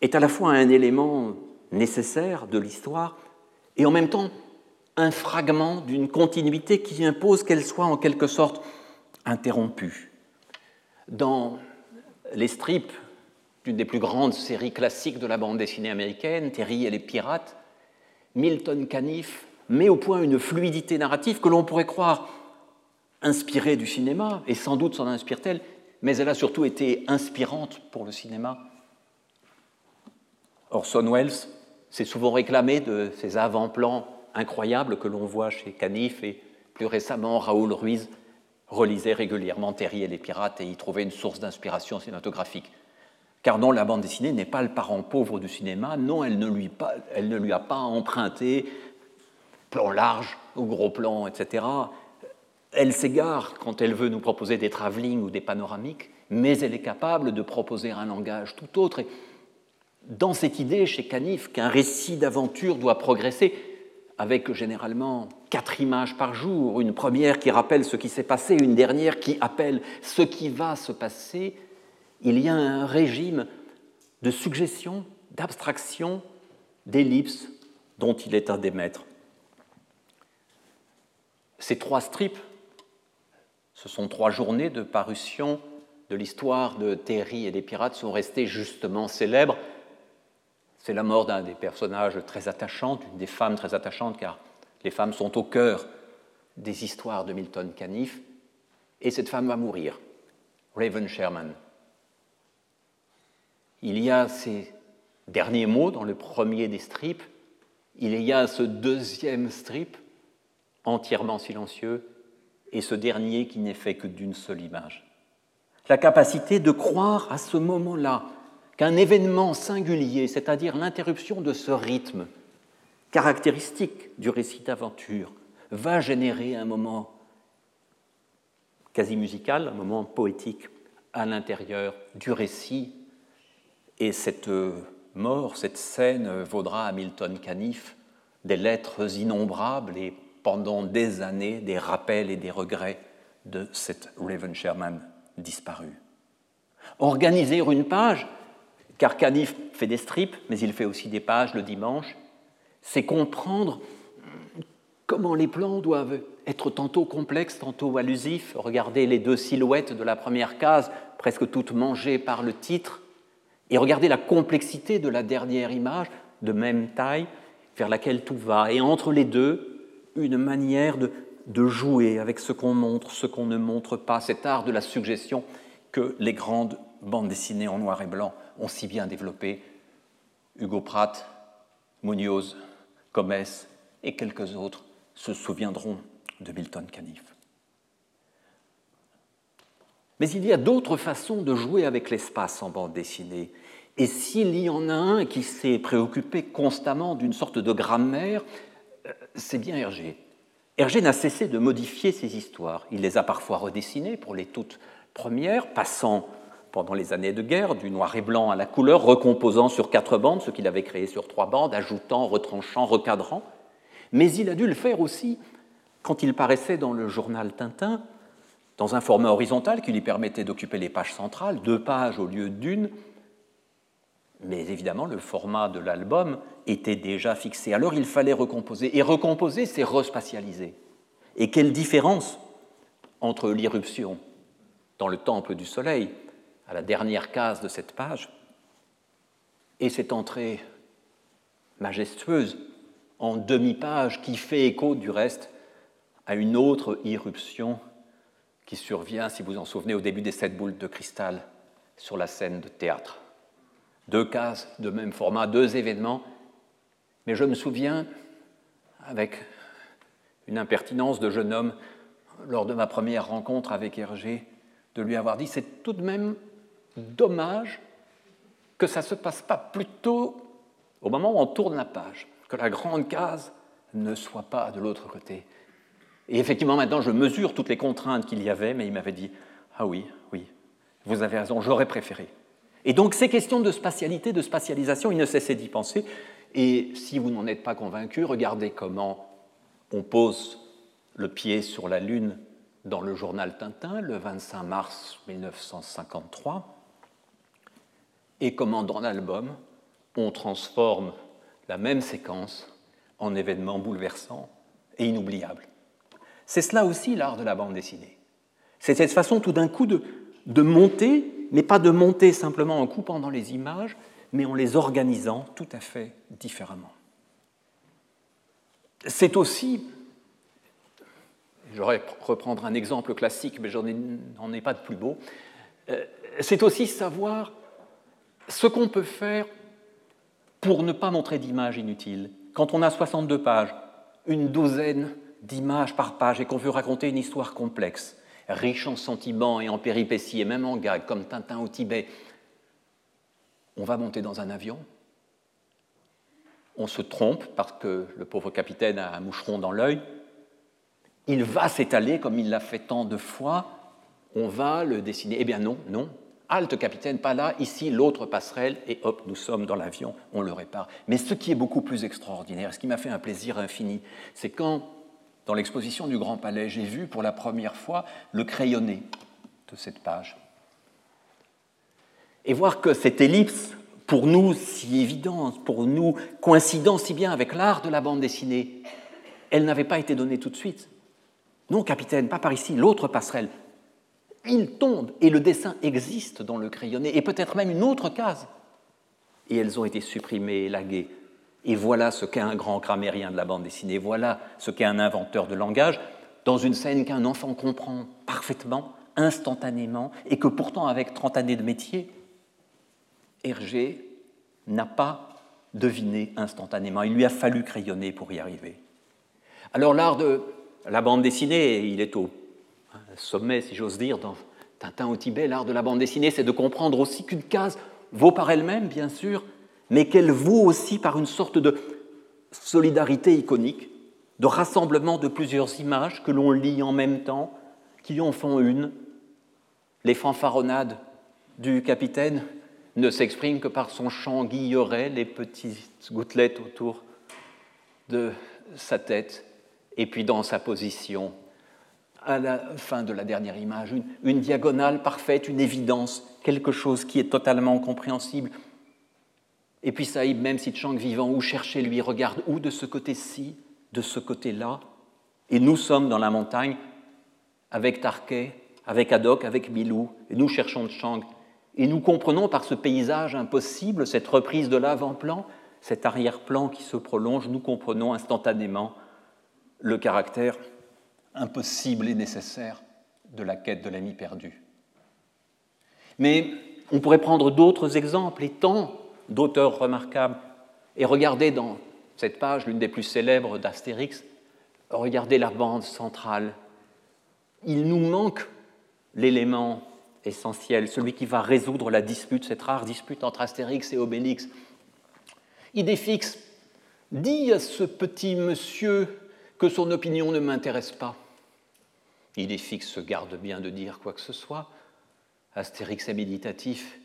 est à la fois un élément nécessaire de l'histoire et en même temps un fragment d'une continuité qui impose qu'elle soit en quelque sorte interrompue. Dans les strips d'une des plus grandes séries classiques de la bande dessinée américaine, Terry et les pirates, Milton Caniff met au point une fluidité narrative que l'on pourrait croire inspirée du cinéma, et sans doute s'en inspire-t-elle, mais elle a surtout été inspirante pour le cinéma. Orson Welles s'est souvent réclamé de ces avant-plans incroyables que l'on voit chez Canif et plus récemment Raoul Ruiz relisait régulièrement Terry et les pirates et y trouvait une source d'inspiration cinématographique. Car non, la bande dessinée n'est pas le parent pauvre du cinéma, non, elle ne lui, elle ne lui a pas emprunté plan large ou gros plan, etc elle s'égare quand elle veut nous proposer des travelling ou des panoramiques, mais elle est capable de proposer un langage tout autre. Et dans cette idée chez Canif qu'un récit d'aventure doit progresser, avec généralement quatre images par jour, une première qui rappelle ce qui s'est passé, une dernière qui appelle ce qui va se passer, il y a un régime de suggestion, d'abstraction, d'ellipse dont il est un des maîtres. Ces trois strips ce sont trois journées de parution de l'histoire de Terry et des pirates sont restées justement célèbres. C'est la mort d'un des personnages très attachants, d'une des femmes très attachantes, car les femmes sont au cœur des histoires de Milton Caniff, et cette femme va mourir, Raven Sherman. Il y a ces derniers mots dans le premier des strips, il y a ce deuxième strip entièrement silencieux, et ce dernier qui n'est fait que d'une seule image. La capacité de croire à ce moment-là qu'un événement singulier, c'est-à-dire l'interruption de ce rythme caractéristique du récit d'aventure, va générer un moment quasi musical, un moment poétique à l'intérieur du récit. Et cette mort, cette scène vaudra à Milton Caniff des lettres innombrables et pendant des années des rappels et des regrets de cette Raven Sherman disparue. Organiser une page, car Canif fait des strips, mais il fait aussi des pages le dimanche, c'est comprendre comment les plans doivent être tantôt complexes, tantôt allusifs. Regardez les deux silhouettes de la première case, presque toutes mangées par le titre, et regardez la complexité de la dernière image, de même taille, vers laquelle tout va. Et entre les deux, une manière de, jouer avec ce qu'on montre, ce qu'on ne montre pas, cet art de la suggestion que les grandes bandes dessinées en noir et blanc ont si bien développé. Hugo Pratt, Munoz, Comès et quelques autres se souviendront de Milton Caniff. Mais il y a d'autres façons de jouer avec l'espace en bande dessinée. Et s'il y en a un qui s'est préoccupé constamment d'une sorte de grammaire, euh, c'est bien Hergé. Hergé n'a cessé de modifier ses histoires. Il les a parfois redessinées pour les toutes premières, passant pendant les années de guerre du noir et blanc à la couleur, recomposant sur quatre bandes ce qu'il avait créé sur trois bandes, ajoutant, retranchant, recadrant. Mais il a dû le faire aussi quand il paraissait dans le journal Tintin, dans un format horizontal qui lui permettait d'occuper les pages centrales, deux pages au lieu d'une, mais évidemment, le format de l'album était déjà fixé. Alors il fallait recomposer. Et recomposer, c'est respatialiser. Et quelle différence entre l'irruption dans le temple du soleil, à la dernière case de cette page, et cette entrée majestueuse en demi-page qui fait écho du reste à une autre irruption qui survient, si vous en souvenez, au début des sept boules de cristal sur la scène de théâtre deux cases de même format, deux événements. Mais je me souviens, avec une impertinence de jeune homme, lors de ma première rencontre avec Hergé, de lui avoir dit c'est tout de même dommage que ça ne se passe pas plutôt au moment où on tourne la page, que la grande case ne soit pas de l'autre côté. Et effectivement, maintenant, je mesure toutes les contraintes qu'il y avait, mais il m'avait dit Ah oui, oui, vous avez raison, j'aurais préféré. Et donc ces questions de spatialité, de spatialisation, il ne cessait d'y penser. Et si vous n'en êtes pas convaincu, regardez comment on pose le pied sur la Lune dans le journal Tintin le 25 mars 1953, et comment dans l'album on transforme la même séquence en événement bouleversant et inoubliable. C'est cela aussi l'art de la bande dessinée. C'est cette façon tout d'un coup de, de monter mais pas de monter simplement en coupant dans les images, mais en les organisant tout à fait différemment. C'est aussi, j'aurais reprendre un exemple classique, mais j'en n'en ai pas de plus beau, euh, c'est aussi savoir ce qu'on peut faire pour ne pas montrer d'images inutiles. Quand on a 62 pages, une douzaine d'images par page et qu'on veut raconter une histoire complexe, riche en sentiments et en péripéties, et même en gags, comme Tintin au Tibet, on va monter dans un avion, on se trompe parce que le pauvre capitaine a un moucheron dans l'œil, il va s'étaler comme il l'a fait tant de fois, on va le dessiner. Eh bien non, non, halte capitaine, pas là, ici l'autre passerelle, et hop, nous sommes dans l'avion, on le répare. Mais ce qui est beaucoup plus extraordinaire, ce qui m'a fait un plaisir infini, c'est quand dans l'exposition du Grand Palais, j'ai vu pour la première fois le crayonné de cette page. Et voir que cette ellipse, pour nous si évidente, pour nous coïncidant si bien avec l'art de la bande dessinée, elle n'avait pas été donnée tout de suite. Non, capitaine, pas par ici, l'autre passerelle. Il tombe et le dessin existe dans le crayonné, et peut-être même une autre case. Et elles ont été supprimées, élaguées. Et voilà ce qu'est un grand grammairien de la bande dessinée, voilà ce qu'est un inventeur de langage, dans une scène qu'un enfant comprend parfaitement, instantanément, et que pourtant, avec 30 années de métier, Hergé n'a pas deviné instantanément. Il lui a fallu crayonner pour y arriver. Alors l'art de la bande dessinée, il est au sommet, si j'ose dire, dans Tintin au Tibet, l'art de la bande dessinée, c'est de comprendre aussi qu'une case vaut par elle-même, bien sûr, mais qu'elle vaut aussi par une sorte de solidarité iconique, de rassemblement de plusieurs images que l'on lit en même temps, qui en font une. Les fanfaronnades du capitaine ne s'expriment que par son chant guilleret, les petites gouttelettes autour de sa tête, et puis dans sa position, à la fin de la dernière image, une, diagonale parfaite, une évidence, quelque chose qui est totalement compréhensible, et puis Saïd, même si Chang vivant où chercher, lui regarde où de ce côté-ci, de ce côté-là? Et nous sommes dans la montagne avec Tarquet, avec Haddock, avec Milou, et nous cherchons Chang. Et nous comprenons par ce paysage impossible, cette reprise de l'avant-plan, cet arrière-plan qui se prolonge, nous comprenons instantanément le caractère impossible et nécessaire de la quête de l'ami perdu. Mais on pourrait prendre d'autres exemples, et tant d'auteurs remarquables. Et regardez dans cette page, l'une des plus célèbres d'Astérix, regardez la bande centrale. Il nous manque l'élément essentiel, celui qui va résoudre la dispute, cette rare dispute entre Astérix et Obélix. Idéfix dit à ce petit monsieur que son opinion ne m'intéresse pas. Idéfix se garde bien de dire quoi que ce soit. Astérix est méditatif,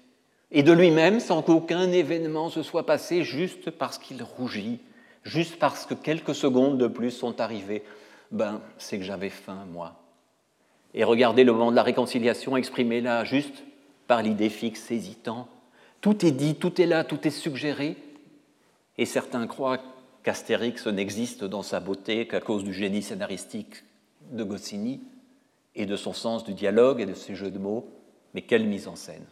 et de lui-même sans qu'aucun événement se soit passé juste parce qu'il rougit, juste parce que quelques secondes de plus sont arrivées. Ben, c'est que j'avais faim, moi. Et regardez le moment de la réconciliation exprimé là, juste par l'idée fixe, hésitant. Tout est dit, tout est là, tout est suggéré. Et certains croient qu'Astérix n'existe dans sa beauté qu'à cause du génie scénaristique de Goscinny et de son sens du dialogue et de ses jeux de mots. Mais quelle mise en scène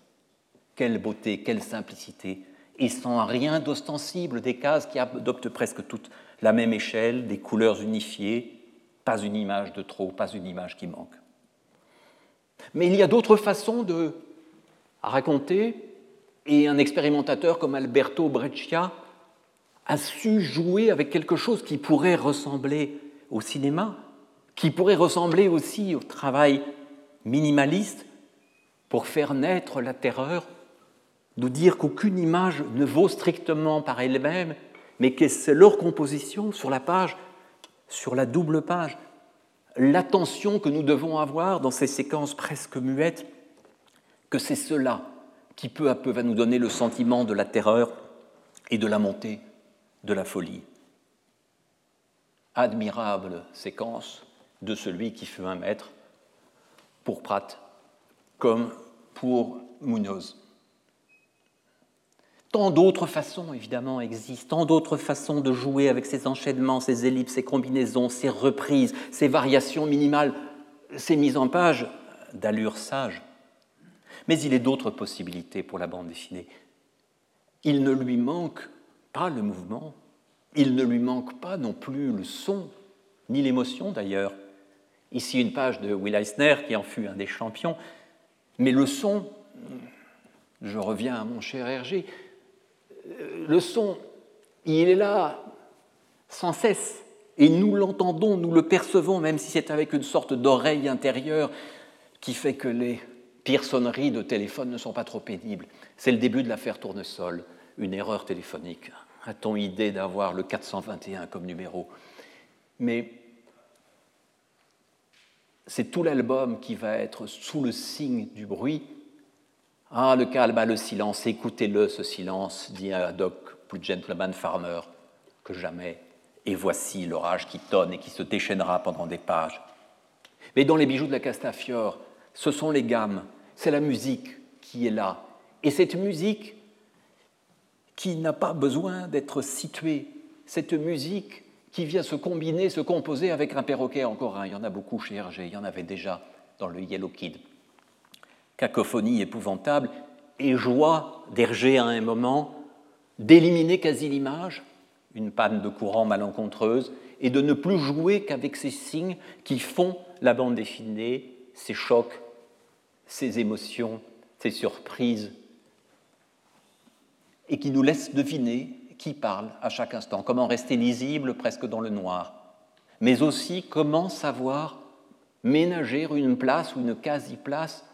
Quelle beauté, quelle simplicité Et sans rien d'ostensible, des cases qui adoptent presque toutes la même échelle, des couleurs unifiées, pas une image de trop, pas une image qui manque. Mais il y a d'autres façons de raconter, et un expérimentateur comme Alberto Breccia a su jouer avec quelque chose qui pourrait ressembler au cinéma, qui pourrait ressembler aussi au travail minimaliste pour faire naître la terreur, nous dire qu'aucune image ne vaut strictement par elle-même, mais que c'est leur composition sur la page, sur la double page, l'attention que nous devons avoir dans ces séquences presque muettes, que c'est cela qui peu à peu va nous donner le sentiment de la terreur et de la montée de la folie. Admirable séquence de celui qui fut un maître pour Pratt comme pour Munoz. Tant d'autres façons, évidemment, existent, tant d'autres façons de jouer avec ces enchaînements, ces ellipses, ces combinaisons, ces reprises, ces variations minimales, ces mises en page d'allure sage. Mais il est d'autres possibilités pour la bande dessinée. Il ne lui manque pas le mouvement, il ne lui manque pas non plus le son, ni l'émotion d'ailleurs. Ici une page de Will Eisner qui en fut un des champions, mais le son, je reviens à mon cher Hergé, le son, il est là sans cesse, et nous l'entendons, nous le percevons, même si c'est avec une sorte d'oreille intérieure qui fait que les pires sonneries de téléphone ne sont pas trop pénibles. C'est le début de l'affaire Tournesol, une erreur téléphonique. A-t-on idée d'avoir le 421 comme numéro? Mais c'est tout l'album qui va être sous le signe du bruit. Ah, le calme, ah, le silence, écoutez-le, ce silence, dit un Doc, plus gentleman farmer que jamais. Et voici l'orage qui tonne et qui se déchaînera pendant des pages. Mais dans les bijoux de la Castafiore, ce sont les gammes, c'est la musique qui est là. Et cette musique qui n'a pas besoin d'être située, cette musique qui vient se combiner, se composer avec un perroquet encore un. Il y en a beaucoup chez Hergé, il y en avait déjà dans le Yellow Kid. Cacophonie épouvantable et joie d'Hergé à un moment d'éliminer quasi l'image, une panne de courant malencontreuse, et de ne plus jouer qu'avec ces signes qui font la bande dessinée, ces chocs, ces émotions, ces surprises, et qui nous laissent deviner qui parle à chaque instant, comment rester lisible presque dans le noir, mais aussi comment savoir ménager une place ou une quasi-place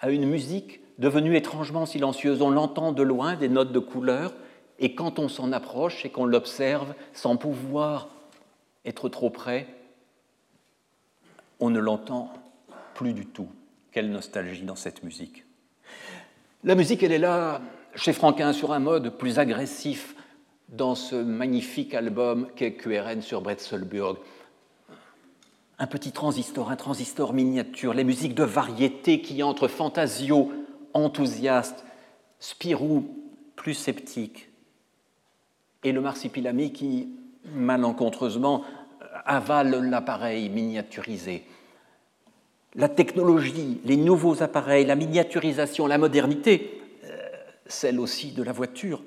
à une musique devenue étrangement silencieuse? On l'entend de loin, des notes de couleur, et quand on s'en approche et qu'on l'observe sans pouvoir être trop près, on ne l'entend plus du tout. Quelle nostalgie dans cette musique. La musique, elle est là chez Franquin sur un mode plus agressif, dans ce magnifique album qu'est QRN sur Bretzelburg. Un petit transistor, un transistor miniature, les musiques de variété qui entrent, Fantasio, enthousiaste, Spirou, plus sceptique, et le marsipilami qui, malencontreusement, avale l'appareil miniaturisé. La technologie, les nouveaux appareils, la miniaturisation, la modernité, euh, celle aussi de la voiture,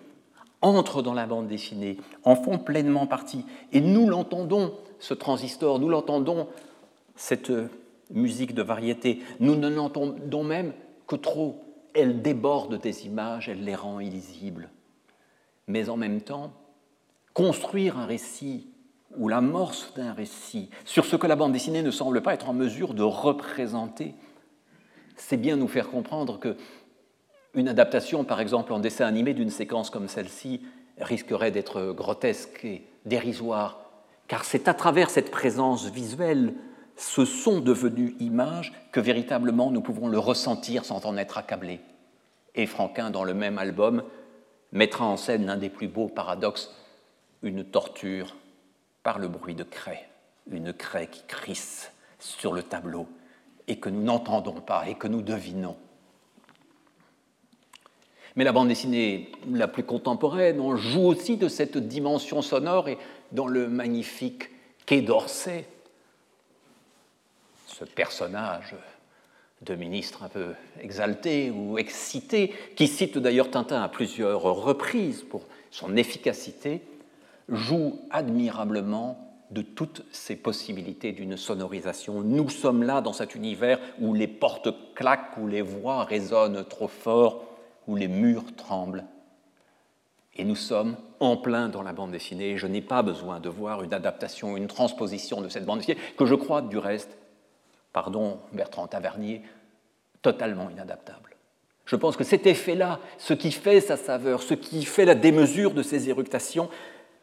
entrent dans la bande dessinée, en font pleinement partie. Et nous l'entendons, ce transistor, nous l'entendons, cette musique de variété. Nous ne l'entendons même que trop. Elle déborde des images, elle les rend illisibles. Mais en même temps, construire un récit ou l'amorce d'un récit sur ce que la bande dessinée ne semble pas être en mesure de représenter, c'est bien nous faire comprendre que une adaptation, par exemple en dessin animé d'une séquence comme celle-ci, risquerait d'être grotesque et dérisoire, car c'est à travers cette présence visuelle, ce son devenu image, que véritablement nous pouvons le ressentir sans en être accablés. Et Franquin, dans le même album, mettra en scène l'un des plus beaux paradoxes, une torture par le bruit de craie, une craie qui crisse sur le tableau et que nous n'entendons pas et que nous devinons. Mais la bande dessinée la plus contemporaine, on joue aussi de cette dimension sonore et dans le magnifique Quai d'Orsay, ce personnage de ministre un peu exalté ou excité, qui cite d'ailleurs Tintin à plusieurs reprises pour son efficacité, joue admirablement de toutes ces possibilités d'une sonorisation. Nous sommes là dans cet univers où les portes claquent, où les voix résonnent trop fort, où les murs tremblent. Et nous sommes en plein dans la bande dessinée. Je n'ai pas besoin de voir une adaptation, une transposition de cette bande dessinée, que je crois du reste, pardon Bertrand Tavernier, totalement inadaptable. Je pense que cet effet-là, ce qui fait sa saveur, ce qui fait la démesure de ces éructations,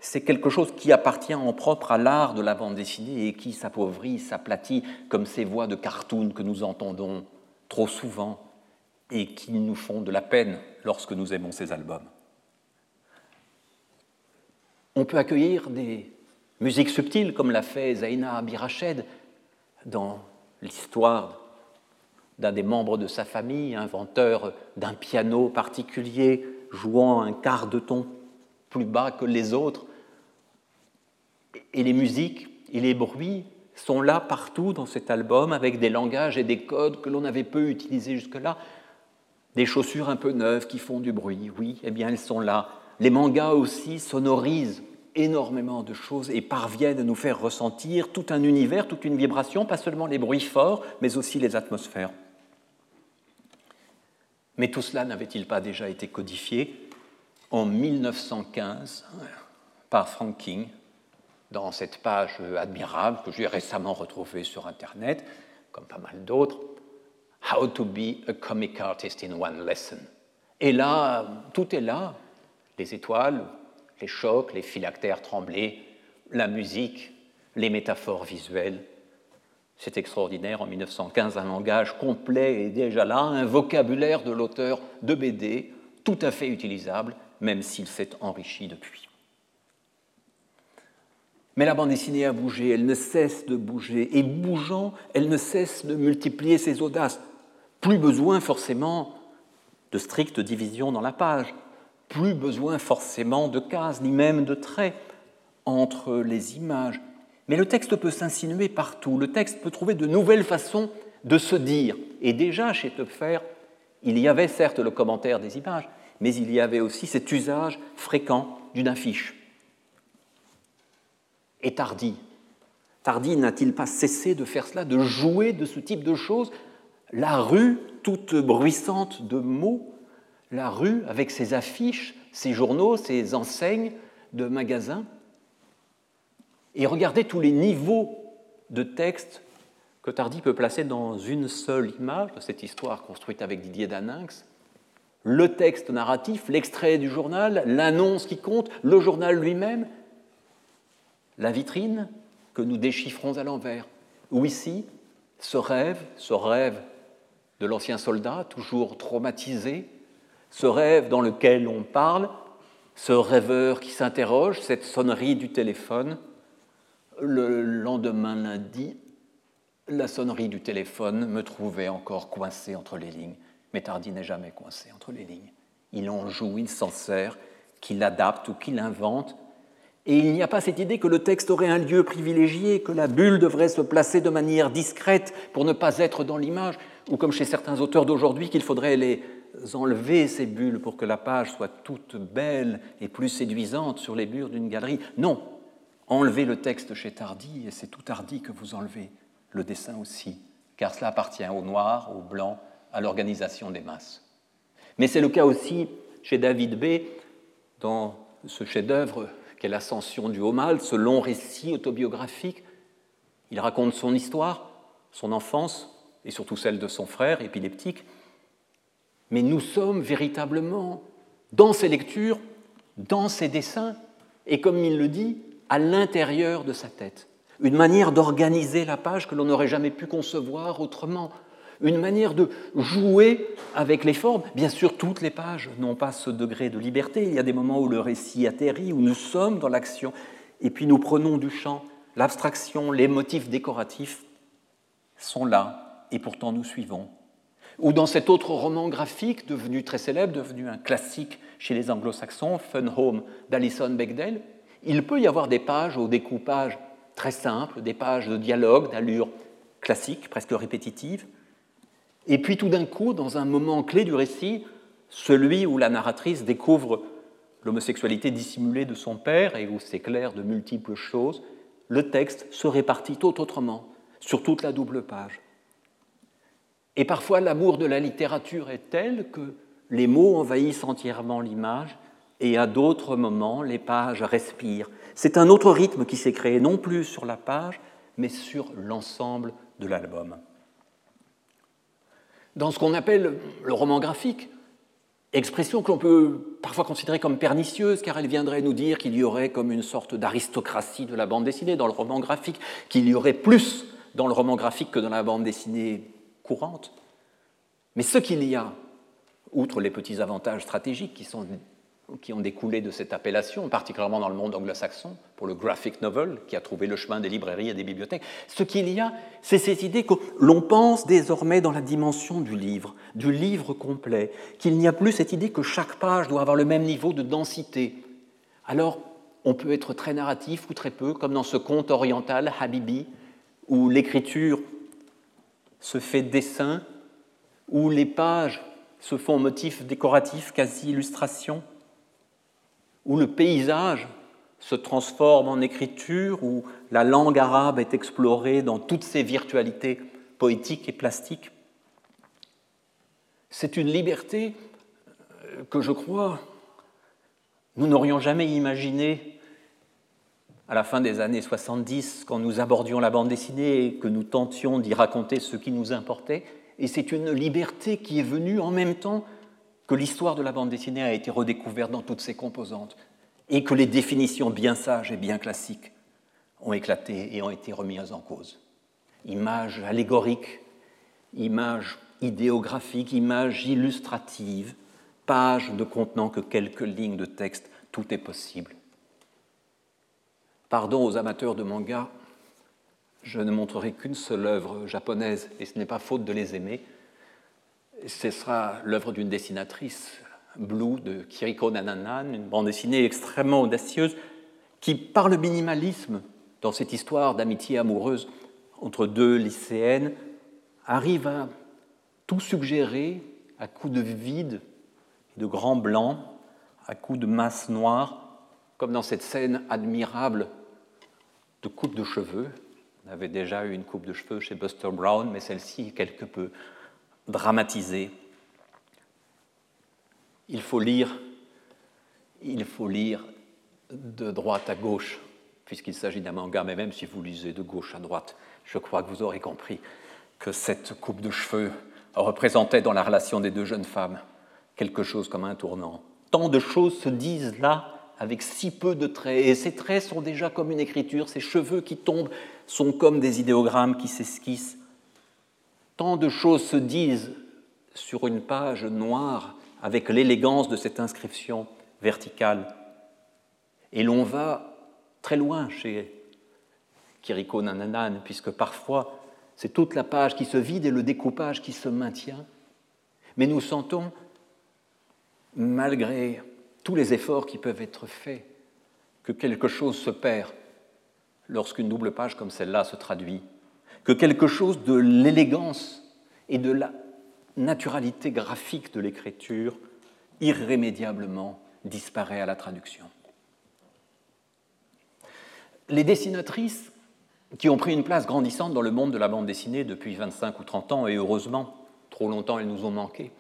c'est quelque chose qui appartient en propre à l'art de la bande dessinée et qui s'appauvrit, s'aplatit, comme ces voix de cartoon que nous entendons trop souvent et qui nous font de la peine lorsque nous aimons ces albums. On peut accueillir des musiques subtiles comme l'a fait Zaina Abirached dans l'histoire d'un des membres de sa famille, inventeur d'un piano particulier, jouant un quart de ton plus bas que les autres. Et les musiques et les bruits sont là partout dans cet album avec des langages et des codes que l'on avait peu utilisés jusque-là. Des chaussures un peu neuves qui font du bruit, oui, eh bien elles sont là. Les mangas aussi sonorisent énormément de choses et parviennent à nous faire ressentir tout un univers, toute une vibration, pas seulement les bruits forts, mais aussi les atmosphères. Mais tout cela n'avait-il pas déjà été codifié en 1915 par Frank King dans cette page admirable que j'ai récemment retrouvée sur Internet, comme pas mal d'autres, How to be a comic artist in one lesson. Et là, tout est là, les étoiles, les chocs, les phylactères tremblés, la musique, les métaphores visuelles. C'est extraordinaire, en 1915, un langage complet est déjà là, un vocabulaire de l'auteur de BD tout à fait utilisable, même s'il s'est enrichi depuis. Mais la bande dessinée a bougé, elle ne cesse de bouger, et bougeant, elle ne cesse de multiplier ses audaces. Plus besoin forcément de stricte division dans la page, plus besoin forcément de cases, ni même de traits entre les images. Mais le texte peut s'insinuer partout, le texte peut trouver de nouvelles façons de se dire. Et déjà, chez Topfer, il y avait certes le commentaire des images, mais il y avait aussi cet usage fréquent d'une affiche. Et Tardy, Tardy n'a-t-il pas cessé de faire cela, de jouer de ce type de choses La rue, toute bruissante de mots, la rue avec ses affiches, ses journaux, ses enseignes de magasins. Et regardez tous les niveaux de texte que Tardy peut placer dans une seule image de cette histoire construite avec Didier Daninx, le texte narratif, l'extrait du journal, l'annonce qui compte, le journal lui-même, la vitrine que nous déchiffrons à l'envers, ou ici, ce rêve, ce rêve de l'ancien soldat, toujours traumatisé, ce rêve dans lequel on parle, ce rêveur qui s'interroge, cette sonnerie du téléphone, le lendemain lundi, la sonnerie du téléphone me trouvait encore coincé entre les lignes. Mais Tardy n'est jamais coincé entre les lignes. Il en joue, il s'en sert, qu'il adapte ou qu'il invente. Et il n'y a pas cette idée que le texte aurait un lieu privilégié, que la bulle devrait se placer de manière discrète pour ne pas être dans l'image, ou comme chez certains auteurs d'aujourd'hui, qu'il faudrait les enlever, ces bulles, pour que la page soit toute belle et plus séduisante sur les murs d'une galerie. Non, enlevez le texte chez Tardy, et c'est tout Tardy que vous enlevez, le dessin aussi, car cela appartient au noir, au blanc, à l'organisation des masses. Mais c'est le cas aussi chez David B. dans ce chef-d'œuvre qu'est l'ascension du haut mal, ce long récit autobiographique. Il raconte son histoire, son enfance et surtout celle de son frère épileptique. Mais nous sommes véritablement dans ses lectures, dans ses dessins, et comme il le dit, à l'intérieur de sa tête. Une manière d'organiser la page que l'on n'aurait jamais pu concevoir autrement. Une manière de jouer avec les formes. Bien sûr, toutes les pages n'ont pas ce degré de liberté. Il y a des moments où le récit atterrit, où nous sommes dans l'action, et puis nous prenons du champ. L'abstraction, les motifs décoratifs sont là, et pourtant nous suivons. Ou dans cet autre roman graphique devenu très célèbre, devenu un classique chez les anglo-saxons, Fun Home d'Alison Bechdel, il peut y avoir des pages au découpage très simple, des pages de dialogue d'allure classique, presque répétitive, et puis tout d'un coup, dans un moment clé du récit, celui où la narratrice découvre l'homosexualité dissimulée de son père et où s'éclairent de multiples choses, le texte se répartit tout autrement sur toute la double page. Et parfois, l'amour de la littérature est tel que les mots envahissent entièrement l'image et à d'autres moments, les pages respirent. C'est un autre rythme qui s'est créé, non plus sur la page, mais sur l'ensemble de l'album. Dans ce qu'on appelle le roman graphique, expression que l'on peut parfois considérer comme pernicieuse, car elle viendrait nous dire qu'il y aurait comme une sorte d'aristocratie de la bande dessinée dans le roman graphique, qu'il y aurait plus dans le roman graphique que dans la bande dessinée courante. Mais ce qu'il y a, outre les petits avantages stratégiques qui sont qui ont découlé de cette appellation, particulièrement dans le monde anglo-saxon, pour le graphic novel, qui a trouvé le chemin des librairies et des bibliothèques. Ce qu'il y a, c'est cette idée que l'on pense désormais dans la dimension du livre, du livre complet, qu'il n'y a plus cette idée que chaque page doit avoir le même niveau de densité. Alors, on peut être très narratif ou très peu, comme dans ce conte oriental, Habibi, où l'écriture se fait dessin, où les pages se font motifs décoratifs, quasi illustration où le paysage se transforme en écriture, où la langue arabe est explorée dans toutes ses virtualités poétiques et plastiques. C'est une liberté euh, que je crois nous n'aurions jamais imaginée à la fin des années 70 quand nous abordions la bande dessinée et que nous tentions d'y raconter ce qui nous importait. Et c'est une liberté qui est venue en même temps que l'histoire de la bande dessinée a été redécouverte dans toutes ses composantes et que les définitions bien sages et bien classiques ont éclaté et ont été remises en cause. Images allégoriques, images idéographiques, images illustratives, pages ne contenant que quelques lignes de texte, tout est possible. Pardon aux amateurs de manga, je ne montrerai qu'une seule œuvre japonaise, et ce n'est pas faute de les aimer, ce sera l'œuvre d'une dessinatrice, Blue de Kiriko Nananan, une bande dessinée extrêmement audacieuse qui, par le minimalisme dans cette histoire d'amitié amoureuse entre deux lycéennes, arrive à tout suggérer à coups de vide, de grands blancs, à coups de masse noire, comme dans cette scène admirable de coupe de cheveux. On avait déjà eu une coupe de cheveux chez Buster Brown, mais celle-ci est quelque peu dramatisé. Il faut lire, il faut lire de droite à gauche, puisqu'il s'agit d'un manga, mais même si vous lisez de gauche à droite, je crois que vous aurez compris que cette coupe de cheveux représentait dans la relation des deux jeunes femmes quelque chose comme un tournant. Tant de choses se disent là avec si peu de traits, et ces traits sont déjà comme une écriture, ces cheveux qui tombent sont comme des idéogrammes qui s'esquissent Tant de choses se disent sur une page noire avec l'élégance de cette inscription verticale. Et l'on va très loin chez Kiriko Nananan, puisque parfois c'est toute la page qui se vide et le découpage qui se maintient. Mais nous sentons, malgré tous les efforts qui peuvent être faits, que quelque chose se perd lorsqu'une double page comme celle-là se traduit que quelque chose de l'élégance et de la naturalité graphique de l'écriture irrémédiablement disparaît à la traduction. Les dessinatrices qui ont pris une place grandissante dans le monde de la bande dessinée depuis 25 ou 30 ans, et heureusement, trop longtemps elles nous ont manqué,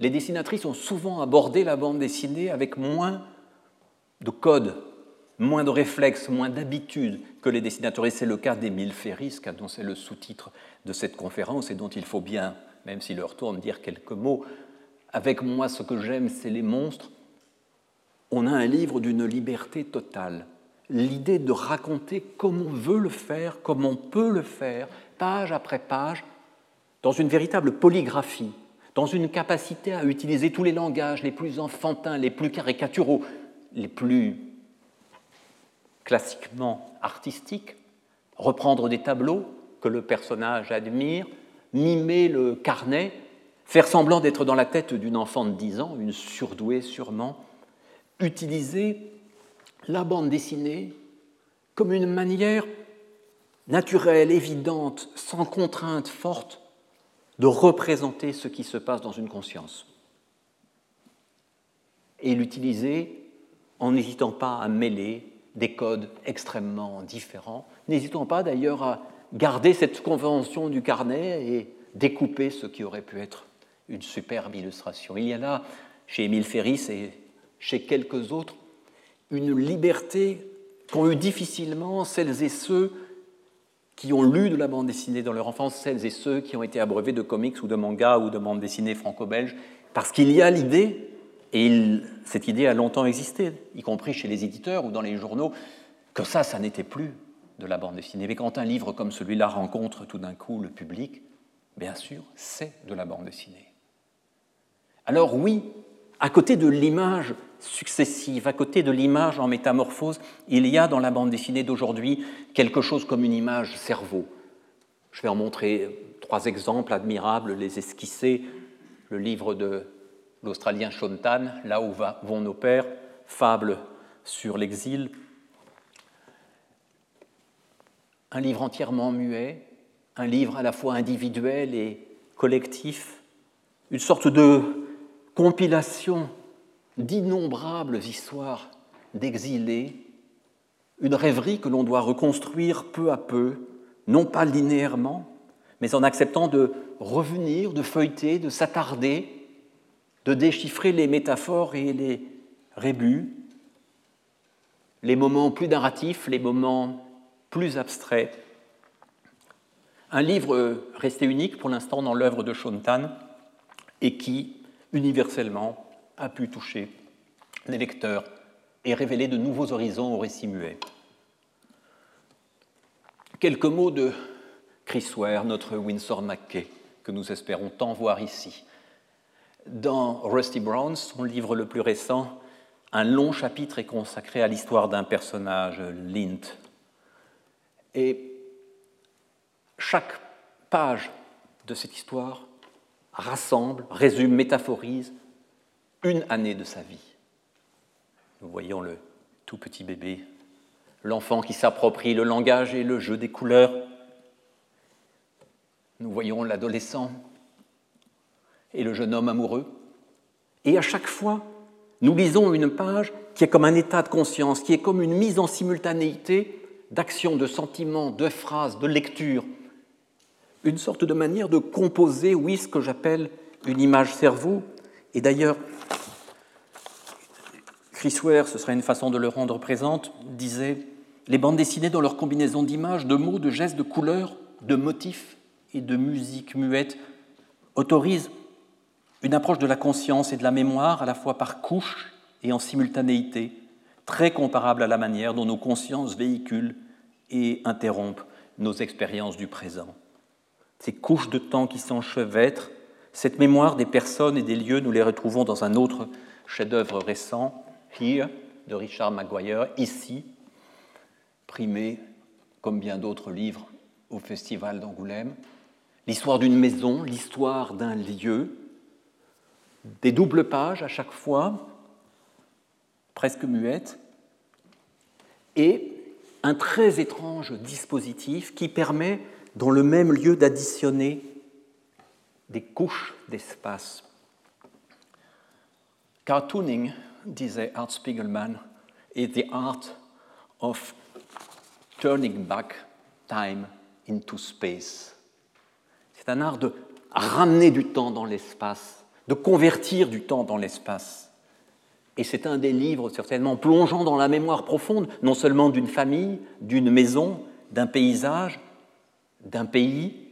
les dessinatrices ont souvent abordé la bande dessinée avec moins de codes, moins de réflexes, moins d'habitude que les dessinateurs. Et c'est le cas d'Émile Ferris, dont c'est le sous-titre de cette conférence et dont il faut bien, même s'il leur tourne, dire quelques mots. Avec moi, ce que j'aime, c'est les monstres. On a un livre d'une liberté totale. L'idée de raconter comme on veut le faire, comme on peut le faire, page après page, dans une véritable polygraphie, dans une capacité à utiliser tous les langages les plus enfantins, les plus caricaturaux, les plus classiquement artistiques, reprendre des tableaux que le personnage admire, mimer le carnet, faire semblant d'être dans la tête d'une enfant de 10 ans, une surdouée sûrement, utiliser la bande dessinée comme une manière naturelle, évidente, sans contrainte forte, de représenter ce qui se passe dans une conscience. Et l'utiliser en n'hésitant pas à mêler des codes extrêmement différents, n'hésitant pas d'ailleurs à garder cette convention du carnet et découper ce qui aurait pu être une superbe illustration. Il y a là, chez Émile Ferris et chez quelques autres, une liberté qu'ont eu difficilement celles et ceux qui ont lu de la bande dessinée dans leur enfance, celles et ceux qui ont été abreuvés de comics ou de mangas ou de bande dessinée franco-belge, parce qu'il y a l'idée, et cette idée a longtemps existé, y compris chez les éditeurs ou dans les journaux, que ça, ça n'était plus de la bande dessinée. Mais quand un livre comme celui-là rencontre tout d'un coup le public, bien sûr, c'est de la bande dessinée. Alors oui, à côté de l'image successive, à côté de l'image en métamorphose, il y a dans la bande dessinée d'aujourd'hui quelque chose comme une image cerveau. Je vais en montrer trois exemples admirables, les esquisser. Le livre de l'Australien Shontan, Là où vont nos pères, fable sur l'exil. Un livre entièrement muet, un livre à la fois individuel et collectif, une sorte de compilation d'innombrables histoires d'exilés, une rêverie que l'on doit reconstruire peu à peu, non pas linéairement, mais en acceptant de revenir, de feuilleter, de s'attarder, de déchiffrer les métaphores et les rébus, les moments plus narratifs, les moments plus abstraits. Un livre resté unique pour l'instant dans l'œuvre de Shontan et qui, universellement, a pu toucher les lecteurs et révéler de nouveaux horizons au récit muet. Quelques mots de Chris Ware, notre Winsor McKay, que nous espérons tant voir ici. Dans Rusty Brown, son livre le plus récent, un long chapitre est consacré à l'histoire d'un personnage, Lint. Et chaque page de cette histoire rassemble, résume, métaphorise une année de sa vie. Nous voyons le tout petit bébé, l'enfant qui s'approprie le langage et le jeu des couleurs. Nous voyons l'adolescent et le jeune homme amoureux. Et à chaque fois, nous lisons une page qui est comme un état de conscience, qui est comme une mise en simultanéité d'actions, de sentiments, de phrases, de lectures. Une sorte de manière de composer, oui, ce que j'appelle une image cerveau. Et d'ailleurs, Chris Ware, ce serait une façon de le rendre présente, disait Les bandes dessinées dans leur combinaison d'images, de mots, de gestes, de couleurs, de motifs et de musique muette autorisent une approche de la conscience et de la mémoire à la fois par couche et en simultanéité, très comparable à la manière dont nos consciences véhiculent et interrompent nos expériences du présent. Ces couches de temps qui s'enchevêtrent, cette mémoire des personnes et des lieux, nous les retrouvons dans un autre chef-d'œuvre récent, Here de Richard Maguire, ici, primé, comme bien d'autres livres, au Festival d'Angoulême. L'histoire d'une maison, l'histoire d'un lieu, des doubles pages à chaque fois, presque muettes, et un très étrange dispositif qui permet, dans le même lieu, d'additionner des couches d'espace. Cartooning disait Art Spiegelman, is the art of turning back time into space. C'est un art de ramener du temps dans l'espace, de convertir du temps dans l'espace. Et c'est un des livres certainement plongeant dans la mémoire profonde, non seulement d'une famille, d'une maison, d'un paysage, d'un pays,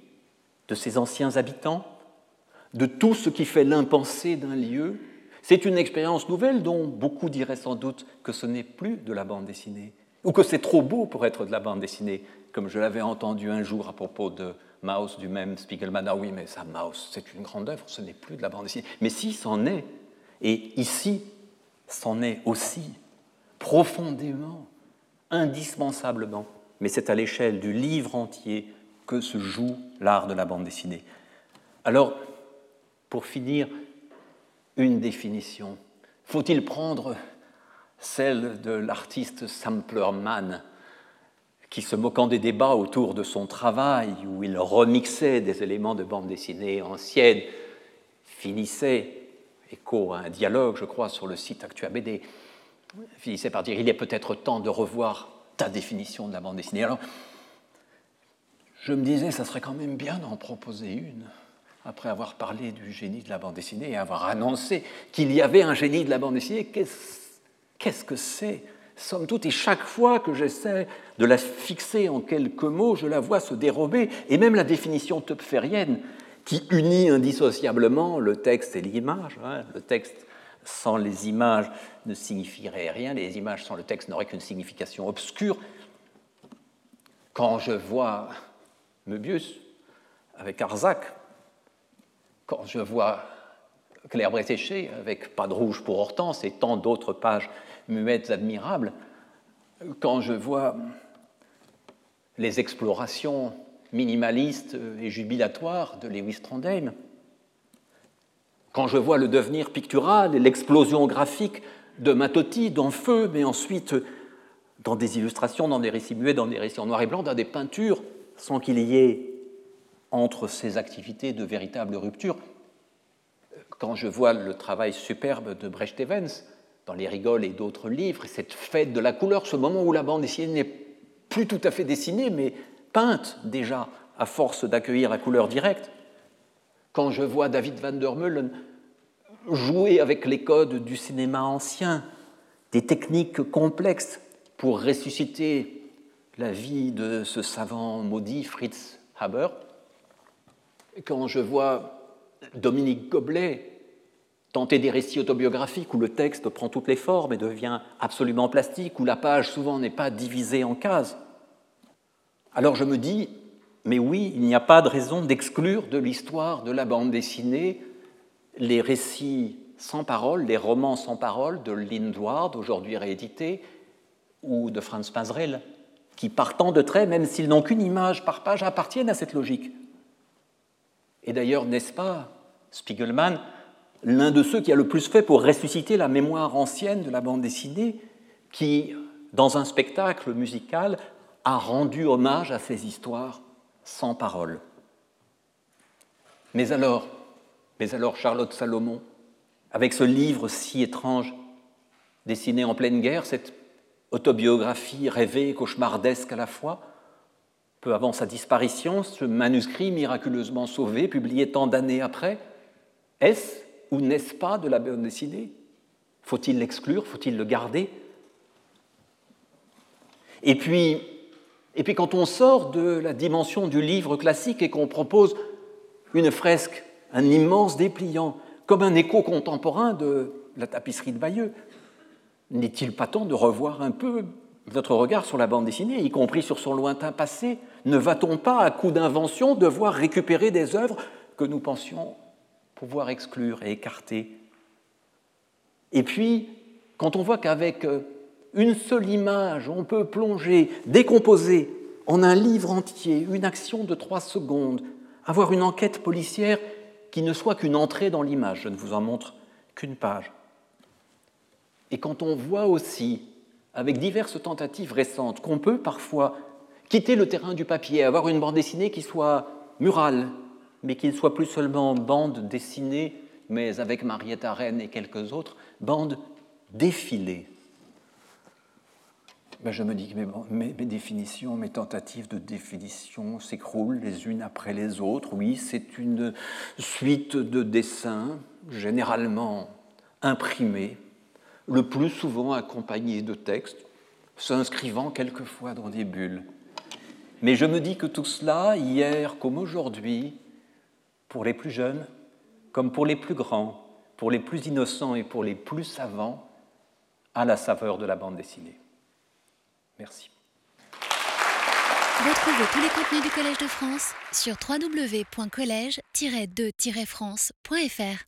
de ses anciens habitants, de tout ce qui fait l'impensé d'un lieu. C'est une expérience nouvelle dont beaucoup diraient sans doute que ce n'est plus de la bande dessinée, ou que c'est trop beau pour être de la bande dessinée, comme je l'avais entendu un jour à propos de Maus du même Spiegelman. Ah oui, mais ça, Maus, c'est une grande œuvre, ce n'est plus de la bande dessinée. Mais si, c'en est. Et ici, c'en est aussi, profondément, indispensablement. Mais c'est à l'échelle du livre entier que se joue l'art de la bande dessinée. Alors, pour finir, une définition. Faut-il prendre celle de l'artiste Samplerman qui, se moquant des débats autour de son travail, où il remixait des éléments de bande dessinée ancienne, finissait, écho à un dialogue, je crois, sur le site ActuaBD, finissait par dire il est peut-être temps de revoir ta définition de la bande dessinée. Alors, je me disais, ça serait quand même bien d'en proposer une, après avoir parlé du génie de la bande dessinée et avoir annoncé qu'il y avait un génie de la bande dessinée. Qu'est-ce que c'est? Somme toute, et chaque fois que j'essaie de la fixer en quelques mots, je la vois se dérober, et même la définition topférienne, qui unit indissociablement le texte et l'image. Hein. le texte sans les images ne signifierait rien, les images sans le texte n'auraient qu'une signification obscure. Quand je vois Möbius avec Arzac, quand je vois Claire Bretéché avec Pas de rouge pour Hortense et tant d'autres pages muettes admirables, quand je vois les explorations minimalistes et jubilatoires de Lewis Trondheim, quand je vois le devenir pictural et l'explosion graphique de Matotti dans Feu, mais ensuite dans des illustrations, dans des récits muets, dans des récits en noir et blanc, dans des peintures, sans qu'il y ait entre ces activités de véritable rupture. Quand je vois le travail superbe de Brecht Evans, dans Les Rigoles et d'autres livres, cette fête de la couleur, ce moment où la bande dessinée n'est plus tout à fait dessinée, mais peinte déjà à force d'accueillir la couleur directe. Quand je vois David van der Meulen jouer avec les codes du cinéma ancien, des techniques complexes pour ressusciter la vie de ce savant maudit Fritz Haber, quand je vois Dominique Goblet tenter des récits autobiographiques où le texte prend toutes les formes et devient absolument plastique, où la page souvent n'est pas divisée en cases. Alors je me dis, mais oui, il n'y a pas de raison d'exclure de l'histoire de la bande dessinée les récits sans parole, les romans sans parole de Lindward, aujourd'hui réédités, ou de Franz Pasrell, qui partant de traits, même s'ils n'ont qu'une image par page, appartiennent à cette logique. Et d'ailleurs, n'est-ce pas, Spiegelman, l'un de ceux qui a le plus fait pour ressusciter la mémoire ancienne de la bande dessinée, qui, dans un spectacle musical, a rendu hommage à ces histoires sans parole. Mais alors, Charlotte Salomon, avec ce livre si étrange, dessiné en pleine guerre, cette autobiographie rêvée, cauchemardesque à la fois, peu avant sa disparition, ce manuscrit miraculeusement sauvé, publié tant d'années après, est-ce ou n'est-ce pas de la bande dessinée? Faut-il l'exclure? Faut-il le garder? Et puis, et puis quand on sort de la dimension du livre classique et qu'on propose une fresque, un immense dépliant, comme un écho contemporain de la tapisserie de Bayeux, n'est-il pas temps de revoir un peu notre regard sur la bande dessinée, y compris sur son lointain passé? Ne va-t-on pas, à coup d'invention, devoir récupérer des œuvres que nous pensions pouvoir exclure et écarter? Et puis, quand on voit qu'avec euh, une seule image, on peut plonger, décomposer en un livre entier, une action de trois secondes, avoir une enquête policière qui ne soit qu'une entrée dans l'image, je ne vous en montre qu'une page. Et quand on voit aussi, avec diverses tentatives récentes, qu'on peut parfois quitter le terrain du papier, avoir une bande dessinée qui soit murale, mais qu'il ne soit plus seulement bande dessinée, mais avec Marietta Rennes et quelques autres, bande défilée. Ben je me dis que mes, définitions, mes tentatives de définition s'écroulent les unes après les autres. Oui, c'est une suite de dessins, généralement imprimés, le plus souvent accompagné de textes, s'inscrivant quelquefois dans des bulles. Mais je me dis que tout cela, hier comme aujourd'hui, pour les plus jeunes, comme pour les plus grands, pour les plus innocents et pour les plus savants, a la saveur de la bande dessinée. Merci. Retrouvez tous les contenus du Collège de France sur www.colège-2-france.fr.